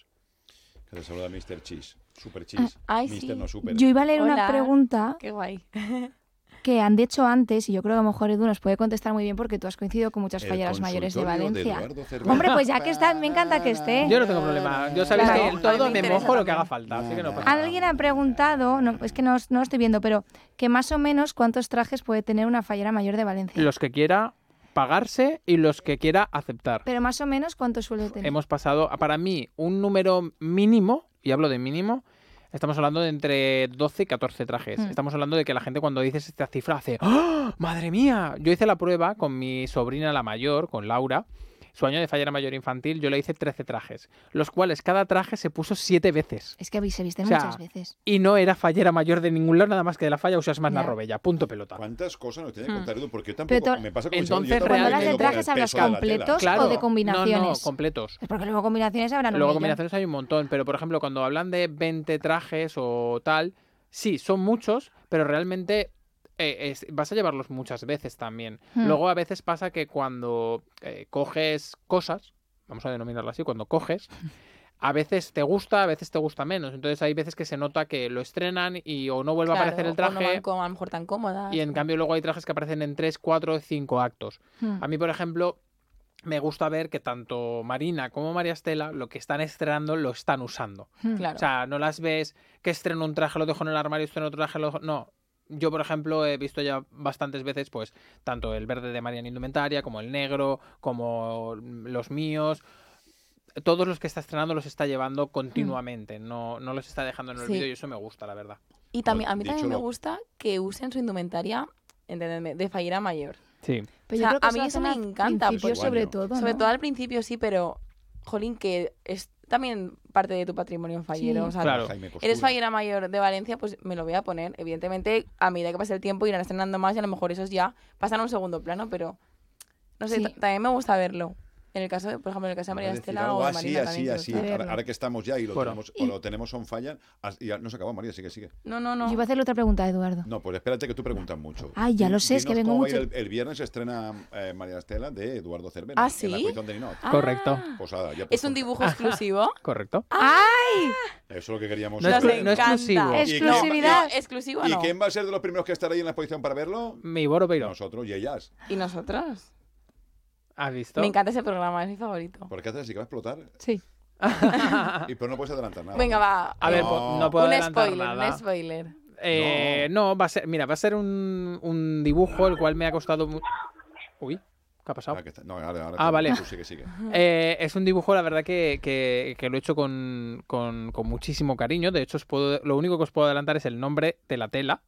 S2: Que le saluda Mr. Cheese. Super Cheese.
S3: Ay,
S2: Mr.
S3: sí.
S2: no super.
S5: Yo iba a leer una pregunta
S3: Qué guay.
S5: que han dicho antes, y yo creo que a lo mejor Edu nos puede contestar muy bien porque tú has coincidido con muchas
S2: El
S5: falleras mayores de Valencia.
S2: Cervera.
S5: Hombre, pues ya que está, me encanta que esté.
S4: Yo no tengo problema. Yo sabéis
S5: Claro.
S4: que en todo
S3: me
S4: me mojo lo que
S3: también.
S4: haga falta, así que no pasa nada.
S5: Alguien ha preguntado, no, es que no, no lo estoy viendo, pero que más o menos cuántos trajes puede tener una fallera mayor de Valencia.
S4: Los que quiera pagarse y los que quiera aceptar.
S5: Pero más o menos cuántos suele tener.
S4: hemos pasado, para mí, un número mínimo, y hablo de mínimo, estamos hablando de entre 12 y 14 trajes.
S5: Hmm.
S4: Estamos hablando de que la gente cuando dices esta cifra hace ¡Ah! ¡Madre mía! Yo hice la prueba con mi sobrina la mayor, con Laura. Su año de fallera mayor infantil, yo le hice 13 trajes, los cuales cada traje se puso 7 veces.
S5: Es que se
S4: O sea,
S5: muchas veces.
S4: Y no era fallera mayor de ningún lado, nada más que de la falla usas más
S5: Ya.
S4: la robella. Punto pelota.
S2: ¿Cuántas cosas nos tiene que
S3: Hmm.
S2: contar Edu? Porque yo tampoco
S5: to-
S2: me pasa con
S4: Entonces,
S5: Cuando de trajes, ¿hablas completos
S4: Claro.
S5: o de
S4: No, no,
S5: combinaciones?
S4: completos.
S5: Es porque luego combinaciones habrán
S4: Luego combinaciones hay un montón, pero por ejemplo, cuando hablan de 20 trajes o tal, sí, son muchos, pero realmente eh, es- vas a llevarlos muchas veces también.
S5: Hmm.
S4: Luego a veces pasa que cuando eh, coges cosas, vamos a denominarlo así, cuando coges, a veces te gusta, a veces te gusta menos. Entonces hay veces que se nota que lo estrenan y o no vuelve a aparecer el
S3: o no
S4: traje.
S3: van como a lo mejor tan cómodas.
S4: Y en cambio luego hay trajes que aparecen en 3, 4, 5 actos.
S5: Hmm.
S4: A mí, por ejemplo, me gusta ver que tanto Marina como María Estela lo que están estrenando lo están usando.
S5: Hmm.
S3: Claro.
S4: O sea, no las ves que estreno un traje, lo dejo en el armario, estreno otro traje, lo dejo... No. Yo, por ejemplo, he visto ya bastantes veces, pues, tanto el verde de María en Indumentaria, como el negro, como los míos. Todos los que está estrenando los está llevando continuamente, no, no los está dejando en el
S3: Sí.
S4: vídeo y eso me gusta, la verdad.
S3: Y también, a mí
S2: dicho
S3: también me gusta que usen su indumentaria, entendedme, de fallera mayor.
S4: Sí.
S5: Pero
S3: o sea,
S5: yo creo que
S3: a mí eso me encanta,
S5: principio
S2: pues,
S5: sobre todo.
S3: Sobre todo al principio sí, pero, jolín, que es también parte de tu patrimonio fallero.
S5: Sí.
S3: O sea,
S4: Claro.
S3: Eres fallera mayor de Valencia, pues me lo voy a poner. Evidentemente, a medida que pase el tiempo irán estrenando más y a lo mejor esos ya pasan a un segundo plano, pero no sé,
S5: Sí.
S3: también me gusta verlo. En el caso de, por ejemplo, en el caso de María Estela o de
S2: así,
S3: Marina
S2: así, Ahora, que estamos ya y lo
S4: Bueno.
S2: tenemos, o lo tenemos on fire, as- ya no se acabó, María, sigue, sigue.
S3: No, no, no.
S5: Yo iba a hacerle otra pregunta a Eduardo.
S2: No, pues espérate que tú preguntas mucho.
S5: Ay, ya lo sé, es que vengo mucho-
S2: El, el viernes se estrena eh, María Estela de Eduardo Cervera.
S3: ¿Ah,
S2: En la
S3: sí?
S2: exposición de Ninot.
S3: Ah,
S4: Correcto.
S2: Posada, ya
S3: Es un dibujo exclusivo.
S4: Correcto.
S2: Eso es lo que queríamos
S4: No no exclusivo.
S2: ¿Y quién-
S5: Exclusividad.
S3: Exclusivo
S2: ¿Y
S3: no.
S2: quién va a ser de los primeros que estará ahí en la exposición para verlo?
S4: Mi Boro Peiro.
S2: Nosotros y ellas.
S3: ¿Y nosotros?
S4: ¿Has visto?
S3: Me encanta ese programa, es mi favorito.
S2: ¿Por qué haces así que va a explotar?
S5: Sí.
S2: Y pero no puedes adelantar nada.
S3: Venga, va.
S4: A ver,
S2: No.
S4: po- no puedo
S3: un
S4: adelantar
S3: spoiler,
S4: nada.
S3: un spoiler.
S4: Eh, no. va a ser, mira, va a ser un, un dibujo el cual me ha costado mu- Uy, ¿qué ha pasado?
S2: Ah, No, ahora, ahora
S4: Ah, vale.
S2: tú sigue, sigue.
S4: Eh, es un dibujo, la verdad, que, que- que lo he hecho con, con- con muchísimo cariño. De hecho, os puedo, lo único que os puedo adelantar es el nombre de la tela.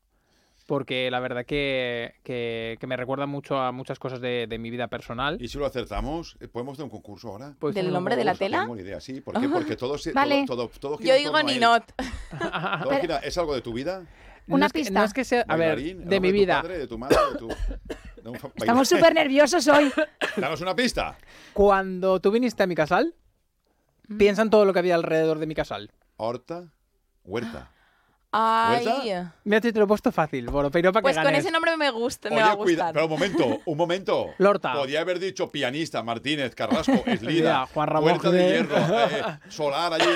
S4: Porque la verdad que, que- que me recuerda mucho a muchas cosas de, de mi vida personal.
S2: ¿Y si lo acertamos? eh, ¿Podemos hacer un concurso ahora?
S4: Pues
S3: ¿Del nombre de la tela?
S2: Tengo ni idea, sí. ¿Por qué? Porque todos...
S5: Vale.
S2: Todo, todo, todo gira
S3: Yo digo.
S2: Todo gira- ¿Es algo de tu vida?
S4: No
S5: Una
S4: es que-
S5: pista.
S4: no es que sea. A ver.
S2: ¿El
S4: de mi
S2: tu
S4: vida.
S2: padre, de tu madre, de tu... de un
S5: Estamos súper nerviosos hoy.
S2: Danos una pista.
S4: Cuando tú viniste a mi casal,
S3: Mm.
S4: piensa en todo lo que había alrededor de mi casal.
S2: Horta, huerta.
S3: Ay.
S4: Mira, te lo he puesto fácil, Boropeiro, para
S3: Pues
S4: que
S3: con
S4: ganes.
S3: ese nombre me gusta, me
S2: Oye,
S3: va a
S2: cuida,
S3: gustar.
S2: pero un momento, un momento.
S4: Lorta.
S2: Podía haber dicho pianista, Martínez, Carrasco, Eslida,
S4: Juan Ramón
S2: Huerta de. Hierro, eh, Solar allí.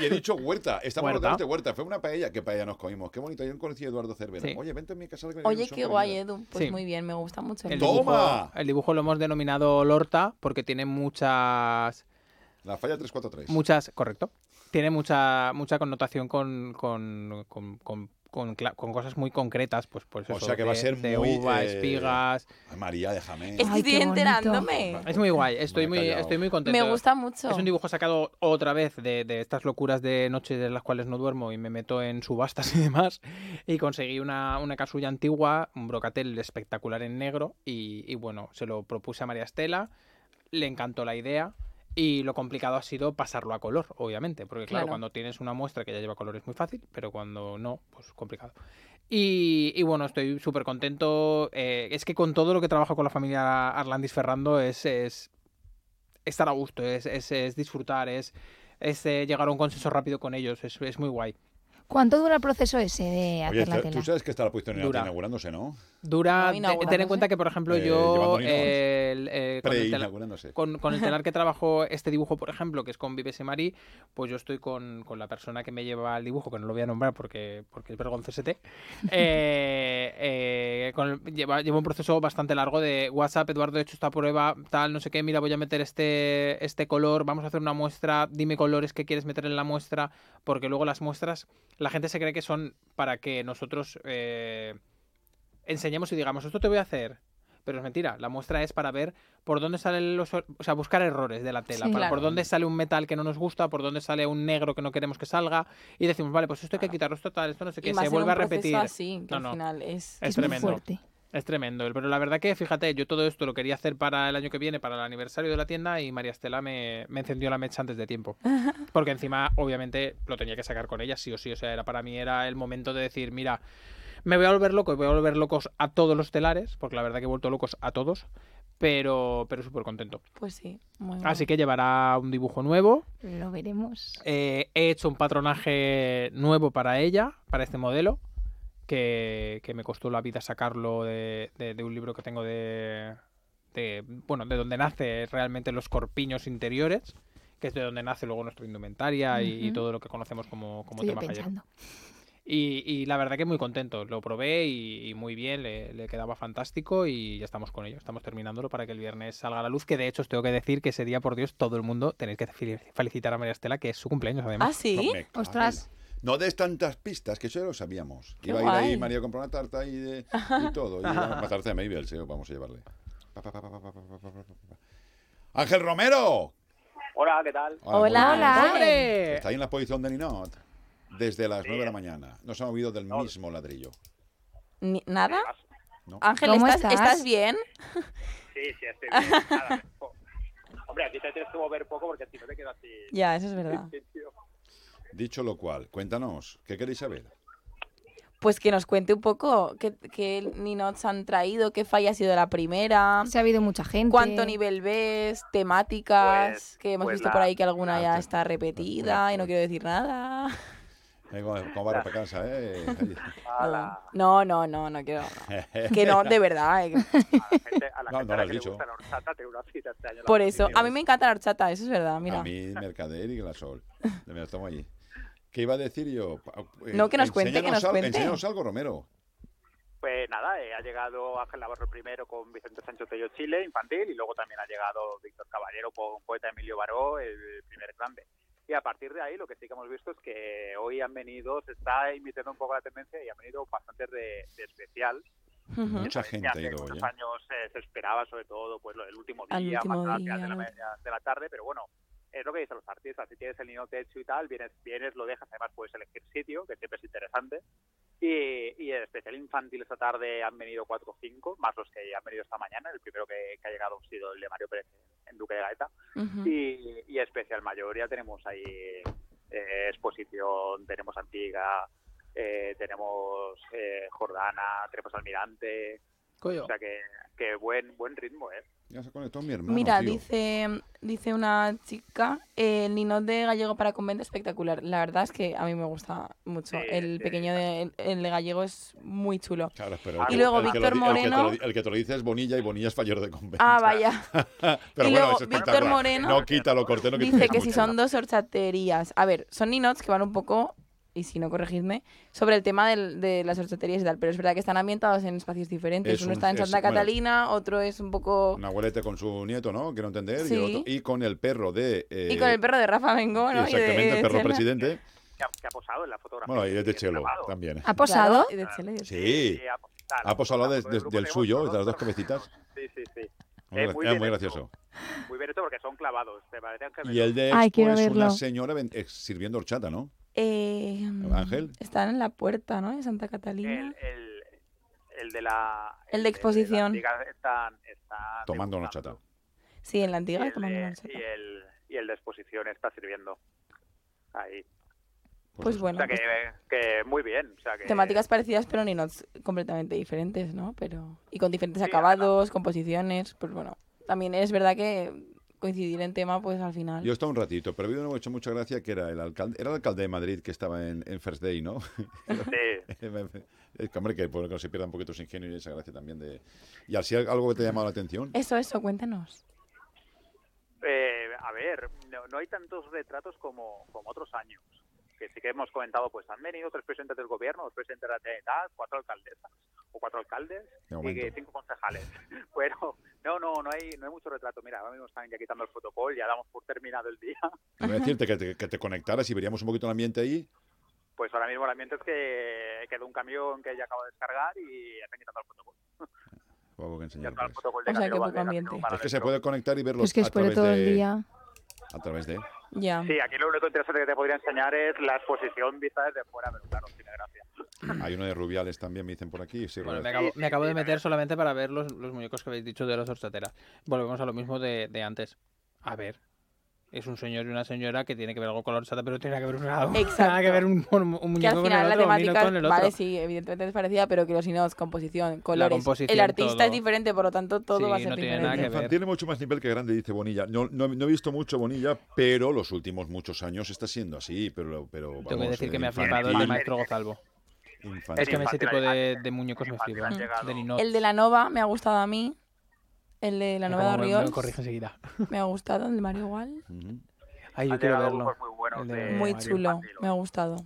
S2: Y he dicho huerta. Estamos
S4: Huerta.
S2: rodeados de huerta. Fue una paella. ¿Qué paella nos comimos? Qué bonito. Yo conocí a Eduardo Cervera.
S4: Sí.
S2: Oye, vente a mi casa. que
S3: Oye, qué guay. Edu. Pues
S4: Sí.
S3: muy bien, me gusta mucho.
S4: El
S2: Toma.
S4: dibujo, el dibujo lo hemos denominado Lorta porque tiene muchas.
S2: La falla 343.
S4: muchas correcto. Tiene mucha mucha connotación con, con, con, con- con cla- con cosas muy concretas, pues, pues
S2: O
S4: eso,
S2: sea que va a
S4: de-
S2: ser
S4: de
S2: muy,
S4: uva,
S2: eh,
S4: espigas.
S2: Ay, María, déjame.
S5: Ay,
S3: estoy enterándome.
S4: Es muy guay, estoy muy,
S2: callado.
S4: estoy muy contento.
S3: Me gusta mucho.
S4: Es un dibujo sacado otra vez de, de estas locuras de noche de las cuales no duermo y me meto en subastas y demás. Y conseguí una, una casulla antigua, un brocatel espectacular en negro. Y, y bueno, se lo propuse a María Estela, le encantó la idea. Y lo complicado ha sido pasarlo a color, obviamente. Porque claro,
S3: Claro.
S4: cuando tienes una muestra que ya lleva color es muy fácil, pero cuando no, pues complicado. Y, y bueno, estoy súper contento. Eh, es que con todo lo que trabajo con la familia Arlandis Ferrando es, es estar a gusto, es, es- es disfrutar, es, es, eh, llegar a un consenso rápido con ellos, es, es muy guay.
S5: ¿Cuánto dura el proceso ese de hacer
S2: Oye,
S5: la
S2: tú-
S5: tela?
S2: tú sabes que está la posición
S4: Dura.
S2: inaugurándose, ¿no?
S4: Dura,
S3: inaugurándose.
S4: ten en cuenta que, por ejemplo,
S2: Eh,
S4: yo eh, el- eh, con, el tela-
S2: Pre-inaugurándose.
S4: con- con el telar que trabajo este dibujo, por ejemplo, que es con Vives y Mari, pues yo estoy con, con la persona que me lleva el dibujo, que no lo voy a nombrar porque, porque es vergonzosete. Eh, eh, lleva, lleva un proceso bastante largo de WhatsApp, Eduardo, he hecho esta prueba, tal, no sé qué, mira, voy a meter este, este color, vamos a hacer una muestra, dime colores que quieres meter en la muestra, porque luego las muestras, la gente se cree que son para que nosotros eh, enseñemos y digamos, esto te voy a hacer. Pero es mentira, la muestra es para ver por dónde salen los... O sea, buscar errores de la tela,
S5: Sí.
S4: para por dónde sale un metal que no nos gusta, por dónde sale un negro que no queremos que salga, y decimos, vale, pues esto hay que quitarlo, esto tal, esto no sé
S3: y
S4: qué,
S3: más
S4: se vuelve a repetir.
S3: así, que
S4: No,
S3: al final es...
S4: Es
S5: es muy
S4: tremendo.
S5: fuerte.
S4: Es tremendo, pero la verdad que, fíjate, yo todo esto lo quería hacer para el año que viene, para el aniversario de la tienda, y María Estela me, me encendió la mecha antes de tiempo. Porque encima, obviamente, lo tenía que sacar con ella, sí o sí. O sea, era para mí era el momento de decir, mira, me voy a volver loco, y voy a volver locos a todos los telares, porque la verdad que he vuelto locos a todos, pero, pero súper contento.
S3: Pues sí, muy
S4: Así
S3: guay.
S4: que llevará un dibujo nuevo.
S5: Lo veremos.
S4: Eh, he hecho un patronaje nuevo para ella, para este modelo, que, que me costó la vida sacarlo de, de- de un libro que tengo de, de, bueno, de donde nace realmente los corpiños interiores, que es de donde nace luego nuestra indumentaria y, todo lo que conocemos como, como
S5: Estoy
S4: tema. Y, y la verdad que muy contento, lo probé y, y muy bien, le, le quedaba fantástico y ya estamos con ello, estamos terminándolo para que el viernes salga a la luz, que de hecho os tengo que decir que ese día, por Dios, todo el mundo tenéis que fel- felicitar a María Estela, que es su cumpleaños
S3: ¿Ah,
S4: además.
S3: sí?
S2: No, me cago
S5: Ostras.
S2: No des tantas pistas, que eso ya lo sabíamos. Iba a ir ahí María compró una tarta y, de, y todo. Y una tarta de Maybell, sí, vamos a llevarle. Pa, pa, pa, Ángel Romero.
S6: Hola, ¿qué tal?
S3: Hola,
S2: hola.
S5: hola.
S4: ¡Hombre!
S2: Está ahí en la posición de Ninot desde las sí. 9 de la mañana. No se ha movido del
S6: no.
S2: mismo ladrillo.
S3: Ni, ¿Nada?
S2: No.
S3: Ángel,
S5: ¿Cómo
S3: estás,
S5: estás?
S3: bien?
S6: Sí, sí, estoy bien. Nada, hombre, aquí te tienes que mover poco porque si no te quedas así.
S3: Ya, eso es verdad.
S2: Dicho lo cual, cuéntanos, ¿qué queréis saber?
S3: Pues que nos cuente un poco qué, qué ninots han traído, qué falla ha sido la primera,
S5: Si ha habido mucha gente.
S3: cuánto nivel ves, temáticas,
S6: Pues-
S3: que hemos
S6: pues
S3: visto
S6: la-
S3: por ahí que alguna
S2: la-
S3: ya está repetida y no quiero decir nada.
S2: Eh, ¿Cómo cómo va para casa, eh?
S3: No, no, no, no quiero. Que no, de verdad. eh,
S6: a la gente, a la
S2: No,
S6: gente
S2: no
S6: a
S2: lo
S6: la
S2: has
S6: que gusta la horchata, tengo una cita este año.
S3: Por eso, a mí me encanta la horchata, eso es verdad, mira.
S2: A mí, Mercader y Glasol. Me tomo allí. ¿Qué iba a decir yo? Eh,
S3: No, que nos cuente, que nos
S2: al-
S3: cuente.
S2: Enséñanos algo, Romero.
S6: Pues nada, eh, ha llegado Ángel Navarro primero con Vicente Sancho Tello Chile, infantil, y luego también ha llegado Víctor Caballero con poeta Emilio Baró, el primer grande. Y a partir de ahí lo que sí que hemos visto es que hoy han venido, se está imitando un poco la tendencia y han venido bastantes de, de especial.
S3: Ujú.
S2: Mucha
S6: Que
S2: gente ha
S6: hace
S2: ido hoy,
S6: muchos
S2: ¿eh?
S6: años eh, se esperaba sobre todo pues lo del último día,
S3: último
S6: más
S3: día,
S6: de la, de la tarde, pero bueno, es lo que dicen los artistas, si tienes el niño techo y tal, vienes, vienes, lo dejas, además puedes elegir sitio, que siempre es interesante. Y, y el especial infantil esta tarde han venido cuatro o cinco, más los que han venido esta mañana, el primero que, que ha llegado ha sido el de Mario Pérez en Duque de Gaeta,
S3: Ujú.
S6: y, y especial mayor ya tenemos ahí eh, exposición, tenemos Antiga, eh, tenemos eh, Jordana, tenemos Almirante,
S4: Coño.
S6: o sea que, que buen buen ritmo, ¿eh?
S2: Ya se conectó mi hermano.
S3: Mira,
S2: tío.
S3: dice, dice una chica, eh, el ninot de gallego para convento espectacular. La verdad es que a mí me gusta mucho.
S6: Sí,
S3: el
S6: sí.
S3: pequeño de, el, el de gallego es muy chulo.
S2: Claro, pero
S6: Y
S2: el que-
S3: luego
S2: el que
S3: Víctor
S2: lo di- el que te lo
S3: Moreno.
S2: di- El que te lo dice es Bonilla y Bonilla es fallero de convento.
S3: Ah, vaya.
S2: pero
S3: y
S2: bueno,
S3: luego
S2: es
S3: Víctor. Moreno
S2: No quita lo corteno que
S3: Dice
S2: tienes
S3: que si son dos horchaterías. A ver, son ninots que van un poco, y si no corregidme, sobre el tema del- de las horchaterías y tal. Pero es verdad que están ambientados en espacios diferentes.
S2: Es
S3: Uno
S2: un-
S3: está en
S2: es-
S3: Santa
S2: bueno.
S3: Catalina, otro es un poco...
S2: Un abuelete con su nieto, ¿no? Quiero entender. Y,
S3: Sí.
S2: el otro- y con el perro de... eh,
S3: Y con el perro de Rafa Bengo, ¿no? Y de
S2: Exactamente, el perro
S3: Chela.
S2: presidente.
S6: Que ha, que ha posado en la fotografía.
S2: Bueno, y es de Chelo también. ¿eh?
S5: ¿Ha posado?
S2: Sí.
S6: ha,
S2: posado de- de- del suyo, de las dos cabecitas.
S6: Sí, sí, sí.
S2: Muy,
S6: Eh,
S2: gra-
S6: muy
S2: gracioso.
S6: Muy bien hecho porque son clavados, te parecen que
S2: Y el de
S5: Ay,
S2: es una señora eh, sirviendo horchata, ¿no?
S3: Eh,
S2: Ángel.
S3: Están en la puerta, ¿no? De Santa Catalina.
S6: el, el, el de la...
S3: El de exposición.
S6: la antigua están, están
S2: Tomando una horchata.
S3: Sí, en la
S6: Y
S3: antigua
S6: el,
S3: tomando
S6: de,
S3: una horchata.
S6: y, el, y el de exposición está sirviendo. Ahí.
S3: Pues
S2: eso.
S3: bueno,
S6: o sea que,
S3: pues
S6: que muy bien. O sea que,
S3: temáticas parecidas, pero ninots completamente diferentes, ¿no? Pero y con diferentes
S6: Sí,
S3: acabados, composiciones, pues bueno. También es verdad que coincidir en tema, pues al final.
S2: Yo he estado un ratito, pero me ha hecho mucha gracia que era el alcalde, era el alcalde de Madrid que estaba en, en First Day, ¿no?
S6: Sí,
S2: es que, hombre, que, bueno, que se pierda un poquito su ingenio y esa gracia también de... ¿Y así algo que te ha llamado la atención?
S3: Eso, eso, cuéntanos.
S6: Eh, a ver, no, no hay tantos retratos como, como otros años. Que sí que hemos comentado, pues han venido tres presidentes del gobierno, dos presidentes de la Generalitat, cuatro alcaldesas o cuatro alcaldes
S2: De
S6: y que cinco concejales. Pero no, no, no hay, no hay mucho retrato. Mira, ahora mismo están ya quitando el protocolo, ya damos por terminado el día.
S2: Voy a decirte que te, que te conectaras y veríamos un poquito el ambiente ahí.
S6: Pues ahora mismo el ambiente es que quedó un camión que ya acabo de descargar y están quitando el protocolo.
S2: Poco que enseñar,
S6: está el protocolo de
S3: O sea, que poco ambiente.
S2: Es que se puede conectar y verlos
S5: Es que
S2: a través
S5: todo el
S2: de-
S5: día.
S2: A través de...
S3: Ya.
S6: Sí, aquí lo único interesante que te podría enseñar es la exposición vista desde fuera, pero claro, tiene gracia.
S2: Hay uno de Rubiales también, me dicen por aquí. Sí,
S4: Bueno, me acabo, me acabo de meter solamente para ver los, los muñecos que habéis dicho de las horchateras. Volvemos a lo mismo de, de antes. A ver, es un señor y una señora que tiene que ver algo con la horchata, pero no tiene que ver, una,
S3: Exacto.
S4: nada que ver un, un- un
S3: Que
S4: muñeco
S3: al
S4: con
S3: final
S4: el
S3: la
S4: otro,
S3: temática,
S4: con el otro.
S3: vale, sí, evidentemente es parecida, pero que los ninots, composición, colores.
S4: composición,
S3: el artista
S4: todo.
S3: es diferente, por lo tanto todo
S4: Sí,
S3: va a ser
S4: no tiene
S3: diferente.
S4: nada que ver.
S2: Tiene mucho más nivel que grande, dice Bonilla. No, no, no he visto mucho Bonilla, pero los últimos muchos años está siendo así. Pero, pero
S4: Tengo que
S2: vamos,
S4: decir
S2: eh,
S4: que me ha flipado el de Maestro Gozalvo.
S2: infantil.
S4: Es que ese tipo de, de muñecos me flipan.
S3: El de la Nova me ha gustado a mí. El de la nueva
S4: como me- me
S3: Riols.
S4: lo corrige enseguida.
S3: Me ha gustado, el de Mario igual.
S4: Ay, yo
S6: Han
S4: quiero verlo.
S6: muy
S4: de
S6: de-
S3: chulo, me ha gustado.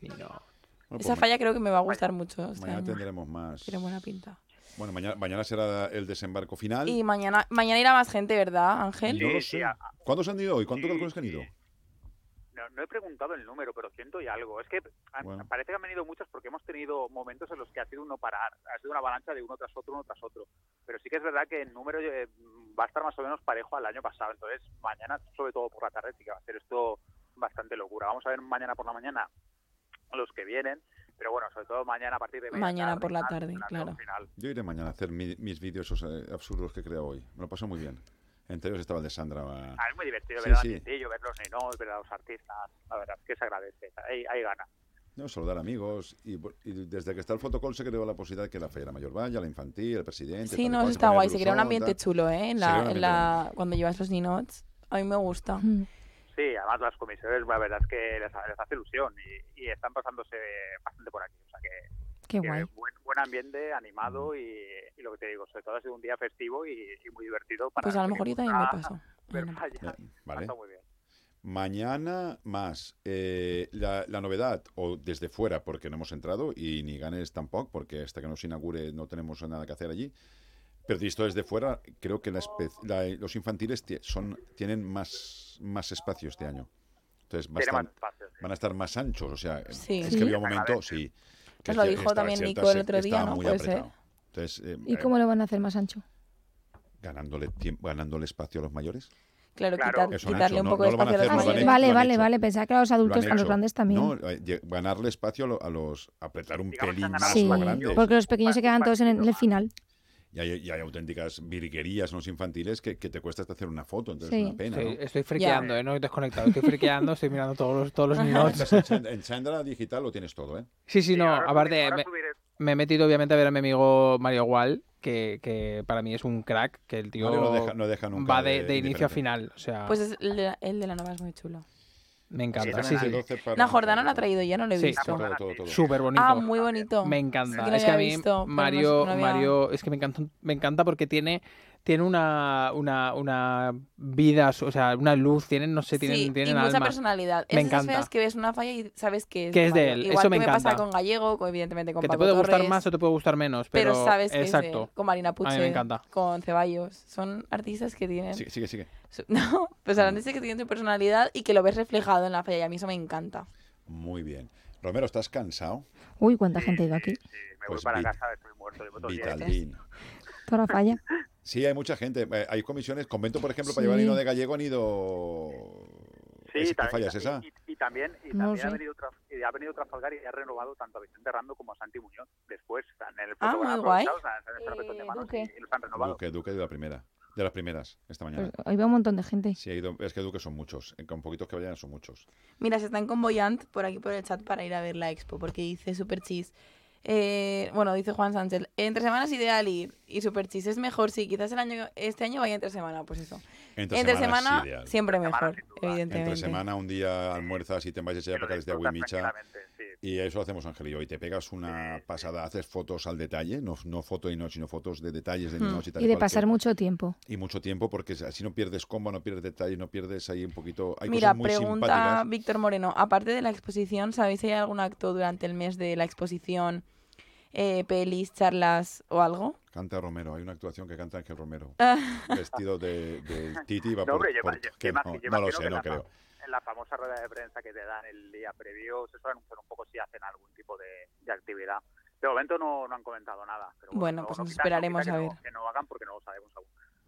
S4: Y no.
S2: Bueno, pues
S3: Esa
S2: ma-
S3: falla creo que me va a gustar mucho. este
S2: Mañana tendremos más.
S3: Tiene buena pinta.
S2: Bueno, mañana, mañana será el desembarco final.
S3: Y mañana, mañana irá más gente, ¿verdad, Ángel?
S2: No lo
S6: Sí, sí,
S2: sé.
S6: a-
S2: ¿Cuántos han ido hoy? ¿Cuántos
S6: Sí,
S2: calculas que han ido?
S6: No, he preguntado el número, pero ciento y algo. Es que han-
S2: Bueno.
S6: parece que han venido muchos porque hemos tenido momentos en los que ha sido uno parar. Ha sido una avalancha de uno tras otro, uno tras otro. Pero sí que es verdad que el número eh, va a estar más o menos parejo al año pasado. Entonces, mañana, sobre todo por la tarde, sí que va a ser esto bastante locura. Vamos a ver mañana por la mañana los que vienen. Pero bueno, sobre todo mañana a partir de
S3: Mañana
S6: tarde,
S3: por la tarde,
S6: final,
S3: claro.
S6: final.
S2: Yo iré mañana a hacer mi- mis vídeos esos, eh, absurdos que he creado hoy. Me lo paso muy bien. Entre ellos estaba el de Sandra.
S6: Ah, es muy divertido
S2: Sí,
S6: ver a
S2: sí.
S6: Tintillo, ver los ninos, ver a los artistas. La verdad es que se agradece. Hay, hay ganas.
S2: No, saludar amigos. Y, y desde que está el fotocall se creó la posibilidad de que la Falla Mayor vaya, la infantil, el presidente.
S3: Sí, no,
S2: cual,
S3: eso
S2: se
S3: está guay. Se crea un ambiente
S2: tal.
S3: chulo, ¿eh? En la, en la, cuando llevas los ninots. A mí me gusta.
S6: Sí, además las comisiones, la verdad es que les, les hace ilusión y, y están pasándose bastante por aquí. O sea que,
S5: Qué
S6: que
S5: guay.
S6: buen, buen ambiente, animado y, y lo que te digo, sobre todo ha sido un día festivo y, y muy divertido. Para
S3: Pues a lo mejor yo también me paso.
S6: ver
S2: Vale.
S6: muy bien.
S2: Mañana más. Eh, la, la novedad, o desde fuera, porque no hemos entrado, y ni ganes tampoco, porque hasta que no se inaugure no tenemos nada que hacer allí. Pero visto desde fuera, creo que la los infantiles son, tienen más, más espacio este año. Entonces va a estar- van a estar más anchos. O sea,
S3: Sí.
S2: es que había un momento, sí.
S3: Nos lo dijo también Nico el otro día, ¿no?
S2: muy
S3: Puede ser.
S2: Entonces, eh,
S5: ¿Y
S2: eh,
S5: cómo lo van a hacer más ancho?
S2: ganándole, tiempo, ganándole espacio a los mayores.
S3: Claro,
S6: Claro.
S3: quitar- quitarle un poco
S2: no
S3: de
S2: lo a
S3: espacio a los
S2: lo hecho,
S3: mayores.
S5: vale,
S2: lo
S5: vale, vale. Pensaba que a los
S2: Lo
S5: adultos,
S2: han
S5: a los grandes también.
S2: No, eh, ganarle espacio a, lo- los. apretar un
S6: Digamos
S2: pelín más
S5: Sí,
S2: grandes.
S5: porque los pequeños se quedan todos en el, el final.
S2: Y hay, y hay auténticas virguerías en los infantiles que, que te cuesta hasta hacer una foto, entonces
S5: Sí.
S2: es una pena.
S4: Sí,
S2: ¿no?
S4: estoy friqueando, ¿eh? No he desconectado. Estoy friqueando, estoy mirando todos los, todos los.
S2: Estás en, en Chandra Digital lo tienes todo, ¿eh?
S4: Sí, sí, no.
S6: ahora
S4: Aparte,
S6: ahora
S4: me, he metido obviamente a ver a mi amigo Mario Wall, que, que para mí es un crack, que el tío
S2: Mario no deja, no deja nunca
S4: va de, de inicio a final. O sea,
S3: Pues es- el, de la, el de la nueva es muy chulo.
S4: Me encanta. Sí, sí.
S2: 12 para-
S3: La Jordana lo ha traído ya, no lo he
S4: Sí.
S3: visto.
S2: Todo, todo, todo.
S4: Súper bonito.
S3: Ah, muy bonito.
S4: Me encanta.
S3: que
S4: es que a mí
S3: visto, pero no-
S4: Mario,
S3: no había-
S4: Mario, es que me encanta, me encanta porque tiene, tiene una, una, una vida, o sea, una luz, tienen, no sé, tienen,
S3: sí,
S4: tienen
S3: y mucha
S4: alma.
S3: personalidad.
S4: Me
S3: esas
S4: encanta.
S3: feas que ves una falla y sabes que es,
S4: Que es de él,
S3: Igual
S4: eso me
S3: que me pasa
S4: encanta.
S3: con Gallego, con, evidentemente con
S4: que te puede gustar más o te puede gustar menos, pero,
S3: pero sabes que
S4: exacto.
S3: es de- con Marina Puche,
S4: me encanta.
S3: con Ceballos. Son artistas que tienen...
S2: Sigue, sigue, sigue.
S3: su- No, pues artistas que tienen su personalidad y que lo ves reflejado en la falla y a mí eso me encanta.
S2: Muy bien. Romero, ¿estás cansado?
S5: Uy, cuánta gente ha ido aquí.
S6: Sí, me
S2: Pues
S6: voy para
S2: Vit-
S6: casa, estoy muerto.
S5: Toda la falla.
S2: Sí, hay mucha gente. Eh, Hay comisiones. Convento, por ejemplo, para
S5: Sí.
S2: llevar el hino de gallego han ido.
S6: Sí,
S2: ¿Es- ¿Qué
S6: también-
S2: falla es esa?
S6: Y, y también, y
S5: No
S6: también ha, venido Traf- y ha venido Trafalgar y ha renovado tanto a Vicente Rando como a Santi Muñoz. Después, en el
S3: Ah, muy guay.
S6: hecho retos de
S5: Eh,
S6: manos
S5: Duque.
S6: y, y los han renovado.
S2: Duque, Duque de la primera. De las primeras, esta mañana.
S5: Pues, ahí va un montón de gente.
S2: Sí, ido, es que Duque son muchos. eh, Con poquitos que vayan son muchos.
S3: Mira, se están convoyant por aquí por el chat para ir a ver la expo, porque dice Super Cheese. Eh, bueno, dice Juan Sánchez, entre semanas ideal ir y Super Cheese es mejor, sí, quizás el año este año vaya entre semana, pues eso.
S2: Entre,
S3: semana
S2: ideal.
S3: siempre
S6: semana,
S3: mejor, evidentemente.
S2: Entre semana, un día almuerzas y te
S6: Que lo
S2: para acá desde
S6: sí.
S2: Y eso hacemos, Ángel y te pegas una pasada, haces fotos al detalle, no, no foto y no, sino fotos de detalles de
S3: Hmm.
S2: niños y tal.
S5: Y de
S2: cual,
S5: pasar mucho tiempo.
S2: y mucho tiempo porque así no pierdes combo, no pierdes detalle, no pierdes ahí un poquito. Hay
S3: Mira,
S2: cosas muy
S3: pregunta
S2: simpáticas.
S3: Víctor Moreno, aparte de la exposición, ¿sabéis si hay algún acto durante el mes de la exposición, eh, pelis, charlas o algo?
S2: Canta Romero, hay una actuación que canta Ángel Romero,
S3: Ah.
S2: vestido de, de Titi. Va
S6: No,
S2: por,
S6: hombre,
S2: por-
S6: yo
S2: que no,
S6: imagi- yo
S2: no lo sé, no
S6: la-
S2: creo.
S6: En la famosa rueda de prensa que te dan el día previo, se suele anunciar un poco si hacen algún tipo de, de actividad. De momento no, no han comentado nada. Pero
S3: Bueno,
S6: no-
S3: pues
S6: no
S3: nos
S6: no
S3: esperaremos a
S6: que no-
S3: ver.
S6: que no hagan porque no lo sabemos aún.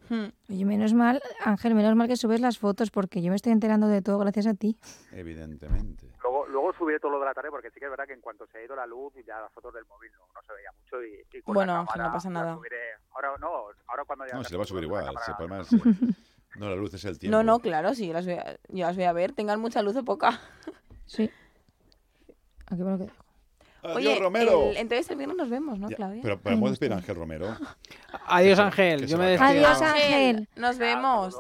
S3: Hmm.
S5: Oye, menos mal, Ángel, menos mal que subes las fotos porque yo me estoy enterando de todo gracias a ti.
S2: Evidentemente.
S6: Luego, luego subiré todo lo de la tarde porque sí que es verdad que en cuanto se ha ido la luz y ya las fotos del móvil no, no se veía mucho y, y con
S3: Bueno,
S6: la
S3: Ángel, no
S6: cámara
S3: pasa
S6: la
S3: nada.
S6: subiré. Ahora no, ahora cuando ya
S2: No, se le va a subir
S6: la
S2: igual. Se
S6: cámara-
S2: puede más. No, la luz es el tiempo.
S3: No, no, claro, sí, yo las, voy a, yo las voy a ver, tengan mucha luz o poca.
S5: Sí. Aquí por lo que dejo.
S2: Adiós,
S3: Oye,
S2: Romero.
S3: el- entonces el viernes nos vemos, ¿no,
S2: Ya,
S3: Claudia?
S2: pero podemos despedir a Ángel Romero.
S4: Adiós, Ángel. Yo me despido.
S5: Adiós, Ángel.
S3: Nos vemos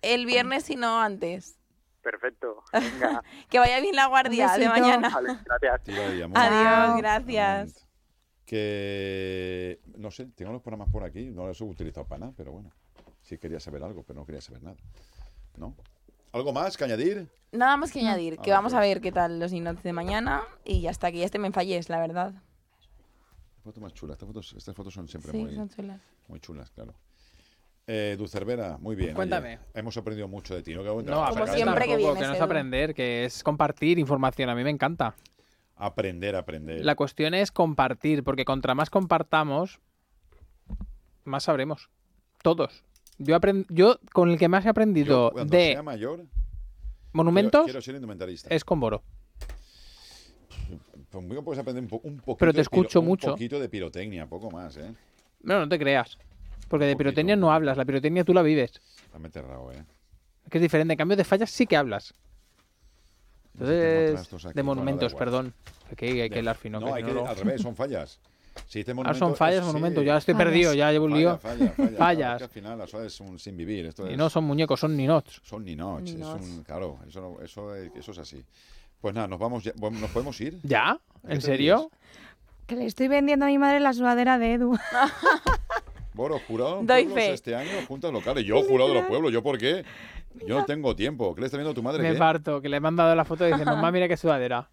S3: el viernes y no antes.
S6: Perfecto. Venga.
S3: Que vaya bien la guardia de mañana.
S6: Vale, gracias.
S3: Adiós, gracias.
S2: Que No sé, tengo los programas por aquí, no los he utilizado para nada, pero bueno. Sí quería saber algo, pero no quería saber nada. ¿No? ¿Algo más que añadir?
S3: Nada más que añadir, que
S2: Ah,
S3: vamos a
S2: pues.
S3: ver qué tal los inotes de mañana y ya está, que ya este me falles, la verdad.
S2: Foto más chula. Estas fotos, estas fotos son siempre
S3: Sí,
S2: muy,
S3: son chulas.
S2: muy chulas, claro. Eh, Dulcervera, muy bien. oye,
S4: Cuéntame.
S2: hemos aprendido mucho de ti, ¿no? Que-
S4: No,
S3: Como siempre que vienes,
S4: que no es aprender, que es compartir información. A mí me encanta.
S2: Aprender, aprender.
S4: La cuestión es compartir, porque contra más compartamos, más sabremos. Todos. Yo, aprend- yo con el que más he
S2: Yo,
S4: aprendido
S2: cuando
S4: de
S2: sea mayor,
S4: monumentos
S2: quiero, quiero ser indumentarista.
S4: es con Boro.
S2: Conmigo puedes aprender un, po- un poquito
S4: Pero te
S2: de
S4: escucho
S2: un
S4: mucho.
S2: poquito de pirotecnia, poco más, ¿eh?
S4: No, no te creas. Porque de pirotecnia no hablas, la pirotecnia tú la vives.
S2: Está meterrao, ¿eh?
S4: Que es diferente. En cambio, de fallas sí que hablas. Entonces, de monumentos, perdón. Aquí hay que
S2: De-
S4: hilar fino.
S2: No,
S4: que
S2: hay que,
S4: no-
S2: al revés, son fallas. Si dice
S4: Ah,
S2: monumento,
S4: son fallas,
S2: es-
S4: monumentos.
S2: sí,
S4: Ya estoy
S5: Fallas.
S4: perdido, ya llevo un lío.
S2: Falla, falla, falla.
S4: Fallas.
S2: Claro, que al final la SOA es un sin vivir. Esto
S4: Y
S2: es-
S4: no son muñecos, son ninots.
S2: son ninots. Es
S3: Ninots.
S2: un, claro, eso, no- eso, es- eso es así. Pues nada, nos vamos, ya- nos podemos ir.
S4: ¿Ya?
S2: ¿A qué
S4: ¿En serio?
S5: Que le estoy vendiendo a mi madre la sudadera de Edu.
S2: Boro, jurado
S3: Doy fe.
S2: este año, juntas locales. Yo, jurado de los pueblos, ¿yo por qué? Yo no tengo tiempo. ¿Qué le está viendo a tu madre?
S4: Me
S2: qué?
S4: parto, que le he mandado la foto y dice, mamá, mira qué sudadera.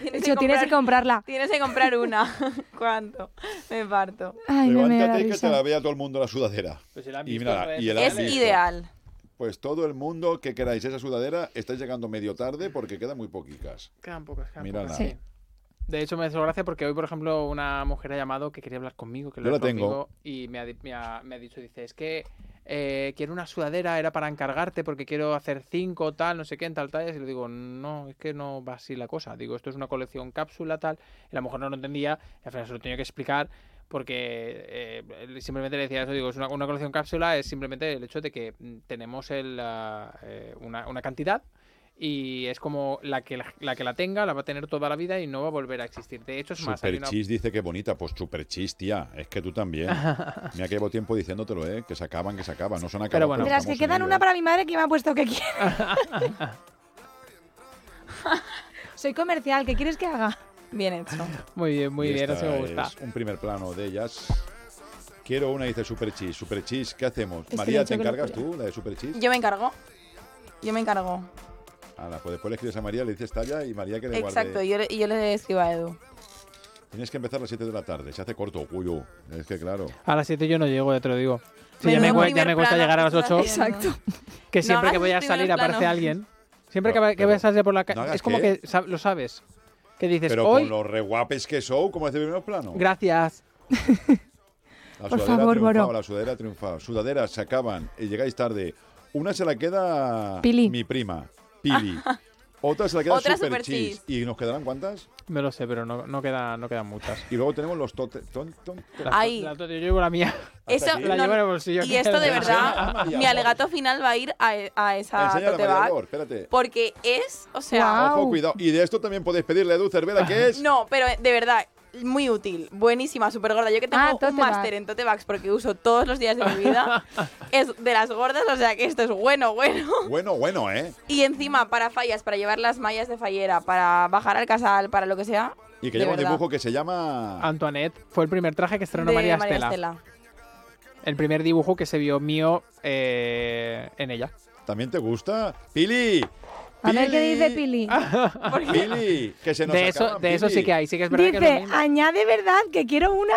S3: Tienes
S5: hecho, tienes que comprarla.
S3: Tienes que comprar una. ¿Cuánto? Me parto.
S5: Ay, me, me
S2: Levántate que te la vea todo el mundo la sudadera.
S4: Pues si la han
S2: Y mira, el
S3: Es
S2: visto.
S3: ideal.
S2: Pues todo el mundo que queráis esa sudadera, estáis llegando medio tarde porque quedan muy poquitas.
S4: Quedan pocas, quedan
S2: Mírala.
S4: pocas.
S5: Sí.
S4: De hecho, me hizo gracia porque hoy, por ejemplo, una mujer ha llamado que quería hablar conmigo, que
S2: Yo
S4: hablar
S2: la tengo.
S4: conmigo, y me ha, di- me ha- me ha dicho, dice, es que eh, quiero una sudadera, era para encargarte porque quiero hacer cinco, tal, no sé qué, en tal tallas. Y le digo, no, es que no va así la cosa. Digo, esto es una colección cápsula, tal. Y la mujer no lo entendía, y al final se lo tenía que explicar porque eh, simplemente le decía eso, digo, es una, una colección cápsula, es simplemente el hecho de que mm, tenemos el, ah, eh, una, una cantidad y es como la que la, la que la tenga la va a tener toda la vida y no va a volver a existir. De hecho, es más, hay
S2: Super
S4: una-
S2: dice que bonita. Pues Super Cheese, tía. Es que tú también. Mira que llevo tiempo diciéndotelo, ¿eh? Que se acaban, que se acaban. No son acabados.
S4: bueno.
S5: De las que quedan una para mi madre que me ha puesto que quiere. Soy comercial, ¿qué quieres que haga?
S3: Bien hecho.
S4: Muy bien, muy
S2: Y
S4: bien, así me gusta.
S2: es un primer plano de ellas. Quiero una, dice Super Cheese. Super Cheese, ¿qué hacemos?
S5: Este
S2: María, ¿te encargas tú, la de Super Cheese?
S3: Yo me encargo. Yo me encargo.
S2: Ala, pues después le escribes a María, le dices talla y María que le
S3: Exacto,
S2: guarde.
S3: yo le, y yo le escribo a Edu.
S2: Tienes que empezar a las 7 de la tarde. Se hace corto, cuyo. Es que claro.
S4: A las 7 yo no llego, ya te lo digo. Sí, ya, me, ya me cuesta llegar a las
S3: que estás
S4: 8,
S3: haciendo.
S4: que siempre
S3: hagas
S4: que voy a salir aparece alguien. Siempre
S2: Pero-
S4: que,
S2: pero-
S4: voy a salir por la
S2: ¿no
S4: calle,
S2: hagas
S4: es como
S2: qué?
S4: que sab- lo sabes. Que dices,
S2: Pero
S4: hoy,
S2: con los reguapes que son, como hace el primer plano.
S4: gracias.
S2: La
S5: Por
S2: sudadera
S5: favor, Boro.
S2: La sudadera ha triunfado. Sudaderas se acaban y llegáis tarde. Una se la queda
S5: Pili.
S2: mi prima, Pili. Otra se la queda
S3: Otra
S2: Super,
S3: Super
S2: Cheese. ¿Y nos quedarán cuántas?
S4: Me lo sé, pero no, no, queda, no quedan muchas.
S2: Y luego tenemos los tote... ton- ton-
S4: yo llevo la mía.
S3: Eso.
S4: La
S3: no,
S4: llevo en el bolsillo.
S3: y esto de verdad,
S2: Ah, María,
S3: mi alegato final va a ir a, a esa tote
S2: María
S3: bag.
S2: Dolor, espérate.
S3: Porque es, o sea.
S2: Ojo, cuidado. Y de esto también podéis pedirle a Edu Cervera, que es...
S3: no, pero de verdad, muy útil, buenísima, súper gorda. Yo que tengo
S5: Ah,
S3: un máster en tote bags porque uso todos los días de mi vida, es de las gordas, o sea que esto es bueno, bueno.
S2: Bueno, bueno, ¿eh?
S3: Y encima, para fallas, para llevar las mallas de fallera, para bajar al casal, para lo que sea.
S2: Y que lleva un dibujo que se llama...
S4: Antoinette fue el primer traje que estrenó
S3: de
S4: María, Estela. El primer dibujo que se vio mío eh, en ella.
S2: ¿También te gusta? ¡Pili!
S5: A ver qué dice Pili.
S2: Pili, que se nos
S4: De eso,
S2: acaban,
S4: de eso
S2: Pili.
S4: sí que hay, sí que es verdad que es lo
S5: Dice,
S4: mismo.
S5: añade verdad que quiero una.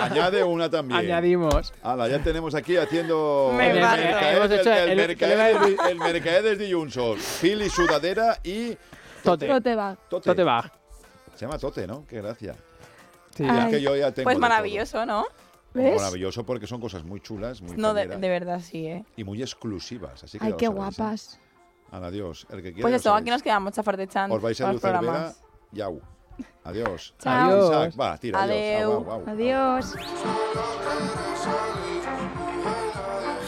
S2: Añade una también.
S4: Añadimos.
S2: Hala, ya tenemos aquí haciendo
S3: Me
S2: el
S3: parto.
S4: Hemos hecho
S2: el
S4: el-
S2: desde Junsos. Pili, sudadera y
S4: Tote.
S5: Tote bag.
S2: Tote.
S4: Tote bag.
S2: Se llama Tote, ¿no? Qué gracia.
S4: Sí.
S5: Ay.
S2: Es que yo ya tengo
S3: Pues
S2: de
S3: maravilloso, ¿no?
S5: ¿Ves?
S2: Maravilloso porque son cosas muy chulas, muy
S3: No, de, de verdad, sí, ¿eh?
S2: y muy exclusivas. Así que
S5: Ay,
S2: ya lo
S5: qué
S2: sabéis, ¿eh?
S5: guapas.
S2: Adiós. El que quiera
S3: Pues
S2: ya
S3: eso,
S2: lo
S3: aquí nos quedamos, chafar de chan.
S2: Os vais a
S3: los
S2: Luz Cervera.
S3: programas.
S2: Yau. Adiós.
S5: Chao.
S4: Adiós.
S2: Isaac, va, tira. Adiós.
S3: Adeu.
S2: Au, au, au.
S5: Adiós.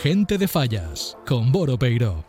S1: Gente de Fallas con Boro Peiro.